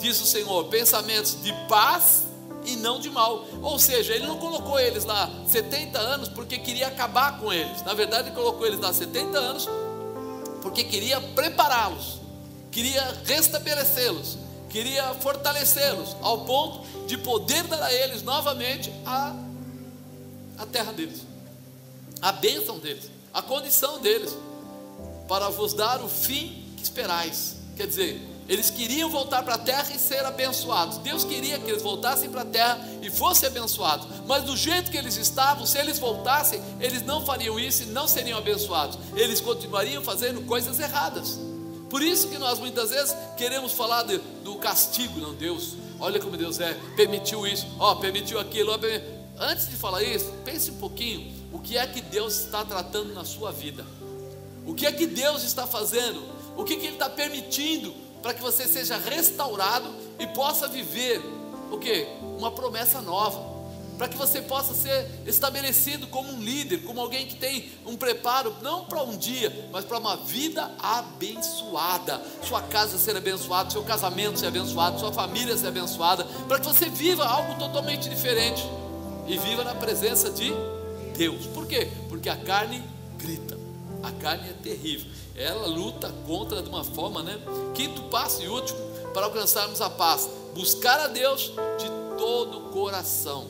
Diz o Senhor: pensamentos de paz e não de mal. Ou seja, ele não colocou eles lá 70 anos porque queria acabar com eles. Na verdade, ele colocou eles lá 70 anos porque queria prepará-los, queria restabelecê-los, queria fortalecê-los ao ponto de poder dar a eles novamente a, a terra deles, a bênção deles, a condição deles, para vos dar o fim que esperais. Quer dizer, eles queriam voltar para a terra e ser abençoados. Deus queria que eles voltassem para a terra e fossem abençoados. Mas do jeito que eles estavam, se eles voltassem, eles não fariam isso e não seriam abençoados. Eles continuariam fazendo coisas erradas. Por isso que nós muitas vezes queremos falar de, do castigo, não Deus. Olha como Deus é, permitiu isso, ó, permitiu aquilo. Ó, permitiu. Antes de falar isso, pense um pouquinho o que é que Deus está tratando na sua vida. O que é que Deus está fazendo? O que, que Ele está permitindo para que você seja restaurado e possa viver o que? Uma promessa nova. Para que você possa ser estabelecido como um líder, como alguém que tem um preparo, não para um dia, mas para uma vida abençoada. Sua casa ser abençoada, seu casamento ser abençoado, sua família ser abençoada, para que você viva algo totalmente diferente e viva na presença de Deus. Por quê? Porque a carne grita, a carne é terrível ela luta contra de uma forma, né? Quinto passo e último, para alcançarmos a paz, buscar a Deus de todo o coração.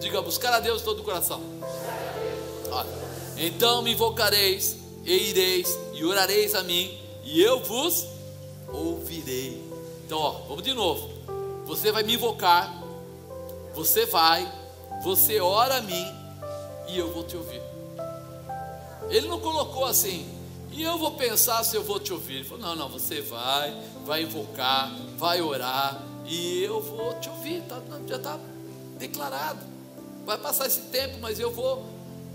Diga, buscar a Deus de todo o coração. Olha, então me invocareis, e ireis, e orareis a mim, e eu vos ouvirei. Então, ó, vamos de novo. Você vai me invocar, você vai, você ora a mim, e eu vou te ouvir. Ele não colocou assim, e eu vou pensar se eu vou te ouvir. Ele falou: Não, não, você vai, vai invocar, vai orar, e eu vou te ouvir. Tá, já está declarado. Vai passar esse tempo, mas eu vou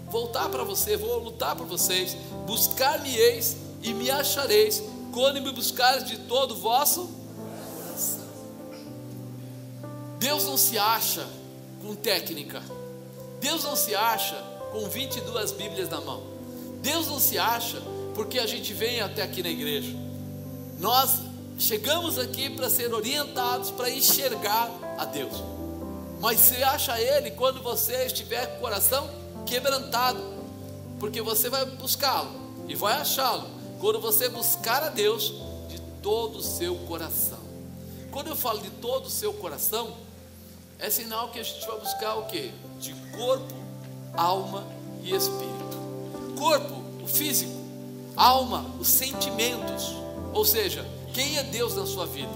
voltar para você, vou lutar por vocês. Buscar-me-eis e me achareis, quando me buscares de todo o vosso coração. Deus não se acha com técnica. Deus não se acha com 22 Bíblias na mão. Deus não se acha porque a gente vem até aqui na igreja. Nós chegamos aqui para ser orientados, para enxergar a Deus. Mas você acha Ele quando você estiver com o coração quebrantado, porque você vai buscá-lo e vai achá-lo quando você buscar a Deus de todo o seu coração. Quando eu falo de todo o seu coração, é sinal que a gente vai buscar o que? De corpo, alma e espírito. Corpo, o físico alma, os sentimentos. Ou seja, quem é Deus na sua vida?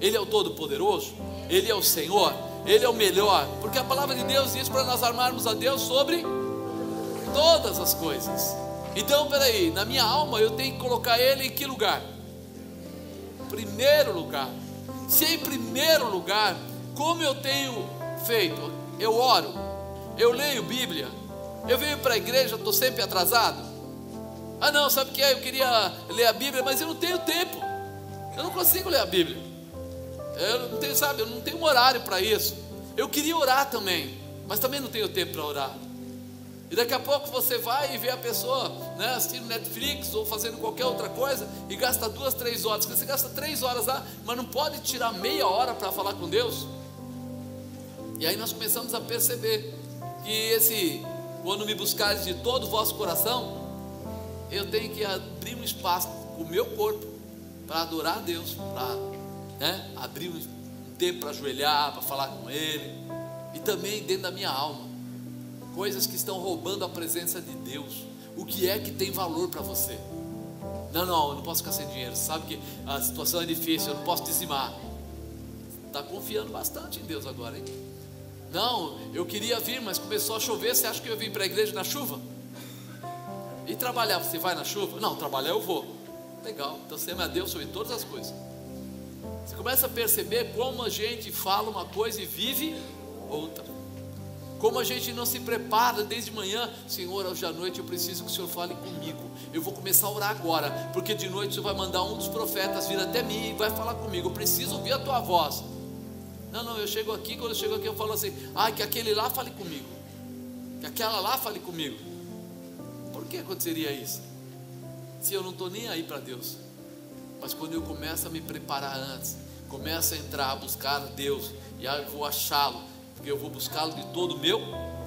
Ele é o Todo-Poderoso? Ele é o Senhor? Ele é o melhor? Porque a palavra de Deus diz para nós armarmos a Deus sobre todas as coisas. Então, peraí, na minha alma eu tenho que colocar Ele em que lugar? Primeiro lugar. Se em primeiro lugar, como eu tenho feito? Eu oro, eu leio Bíblia, eu venho para a igreja, estou sempre atrasado. Ah, não, sabe o que é? Eu queria ler a Bíblia, mas eu não tenho tempo. Eu não consigo ler a Bíblia. Eu não tenho, sabe, eu não tenho horário para isso. Eu queria orar também, mas também não tenho tempo para orar. E daqui a pouco você vai e vê a pessoa né, assistindo Netflix ou fazendo qualquer outra coisa e gasta duas, três horas. Você gasta três horas lá, mas não pode tirar meia hora para falar com Deus. E aí nós começamos a perceber que esse, quando me buscares de todo o vosso coração, eu tenho que abrir um espaço com o meu corpo para adorar a Deus, para né, abrir um tempo para ajoelhar, para falar com Ele, e também dentro da minha alma, coisas que estão roubando a presença de Deus. O que é que tem valor para você? Não, não, eu não posso ficar sem dinheiro. Sabe que a situação é difícil, eu não posso dizimar. Está confiando bastante em Deus agora, hein? Não, eu queria vir, mas começou a chover. Você acha que eu vim para a igreja na chuva? E trabalhar, você vai na chuva? Não, trabalhar eu vou. Legal, então você ama a Deus sobre todas as coisas. Você começa a perceber como a gente fala uma coisa e vive outra. Como a gente não se prepara desde manhã, Senhor, hoje à noite eu preciso que o Senhor fale comigo. Eu vou começar a orar agora, porque de noite o Senhor vai mandar um dos profetas vir até mim e vai falar comigo. Eu preciso ouvir a tua voz. Não, não, eu chego aqui, quando eu chego aqui eu falo assim: ai, que aquele lá fale comigo, que aquela lá fale comigo. Por que aconteceria isso? Se eu não estou nem aí para Deus. Mas quando eu começo a me preparar antes, começo a entrar a buscar Deus, e aí eu vou achá-lo, porque eu vou buscá-lo de todo o meu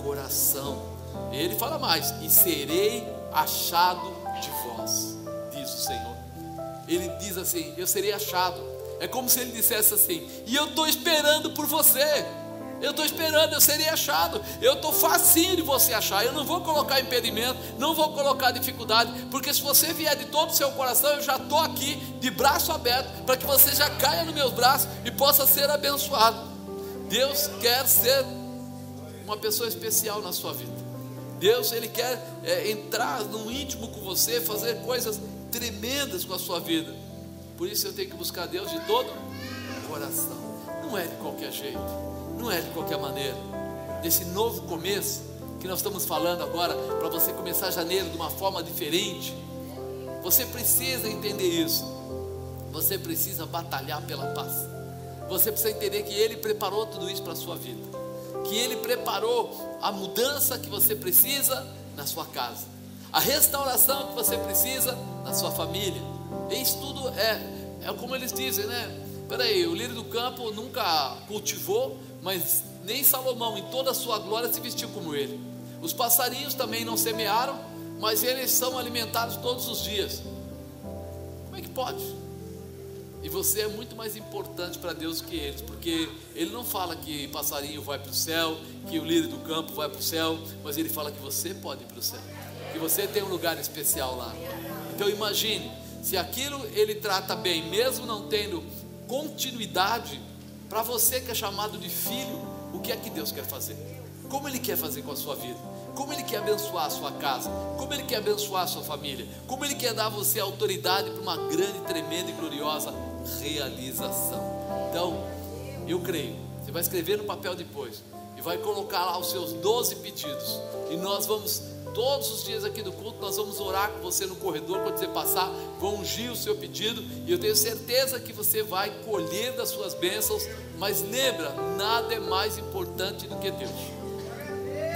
coração. Ele fala mais: e serei achado de vós, diz o Senhor. Ele diz assim: eu serei achado. É como se ele dissesse assim: e eu estou esperando por você. Eu estou esperando, eu serei achado. Eu estou facinho de você achar. Eu não vou colocar impedimento, não vou colocar dificuldade, porque se você vier de todo o seu coração, eu já estou aqui de braço aberto para que você já caia nos meus braços e possa ser abençoado. Deus quer ser uma pessoa especial na sua vida. Deus ele quer é, entrar no íntimo com você, fazer coisas tremendas com a sua vida. Por isso eu tenho que buscar Deus de todo coração. Não é de qualquer jeito não é de qualquer maneira. Desse novo começo que nós estamos falando agora, para você começar janeiro de uma forma diferente, você precisa entender isso. Você precisa batalhar pela paz. Você precisa entender que Ele preparou tudo isso para a sua vida. Que Ele preparou a mudança que você precisa na sua casa. A restauração que você precisa na sua família. Isso tudo é, é como eles dizem, né? Peraí, o lírio do campo nunca cultivou, mas nem Salomão, em toda a sua glória, se vestiu como ele. Os passarinhos também não semearam, mas eles são alimentados todos os dias. Como é que pode? E você é muito mais importante para Deus que eles, porque Ele não fala que passarinho vai para o céu, que o líder do campo vai para o céu, mas Ele fala que você pode ir para o céu, que você tem um lugar especial lá. Então imagine, se aquilo Ele trata bem, mesmo não tendo continuidade, para você que é chamado de filho, o que é que Deus quer fazer? Como Ele quer fazer com a sua vida? Como Ele quer abençoar a sua casa? Como Ele quer abençoar a sua família? Como Ele quer dar a você autoridade para uma grande, tremenda e gloriosa realização? Então, eu creio. Você vai escrever no papel depois e vai colocar lá os seus 12 pedidos. E nós vamos Todos os dias aqui do culto nós vamos orar com você no corredor quando você passar, vou ungir o seu pedido e eu tenho certeza que você vai colher das suas bênçãos. Mas lembra, nada é mais importante do que Deus.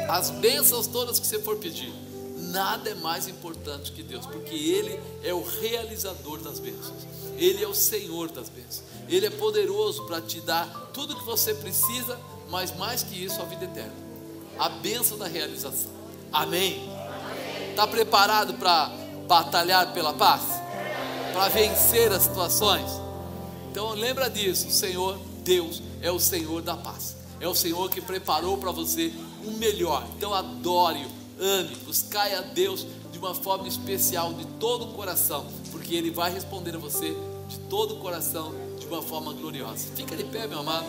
As bênçãos todas que você for pedir, nada é mais importante que Deus, porque Ele é o realizador das bênçãos, Ele é o Senhor das bênçãos, Ele é poderoso para te dar tudo que você precisa, mas mais que isso, a vida eterna, a bênção da realização. Amém? Está preparado para batalhar pela paz? Para vencer as situações? Então lembra disso, o Senhor Deus é o Senhor da paz. É o Senhor que preparou para você o melhor. Então adore-o, ame, buscai a Deus de uma forma especial, de todo o coração, porque Ele vai responder a você de todo o coração, de uma forma gloriosa. Fica de pé, meu amado.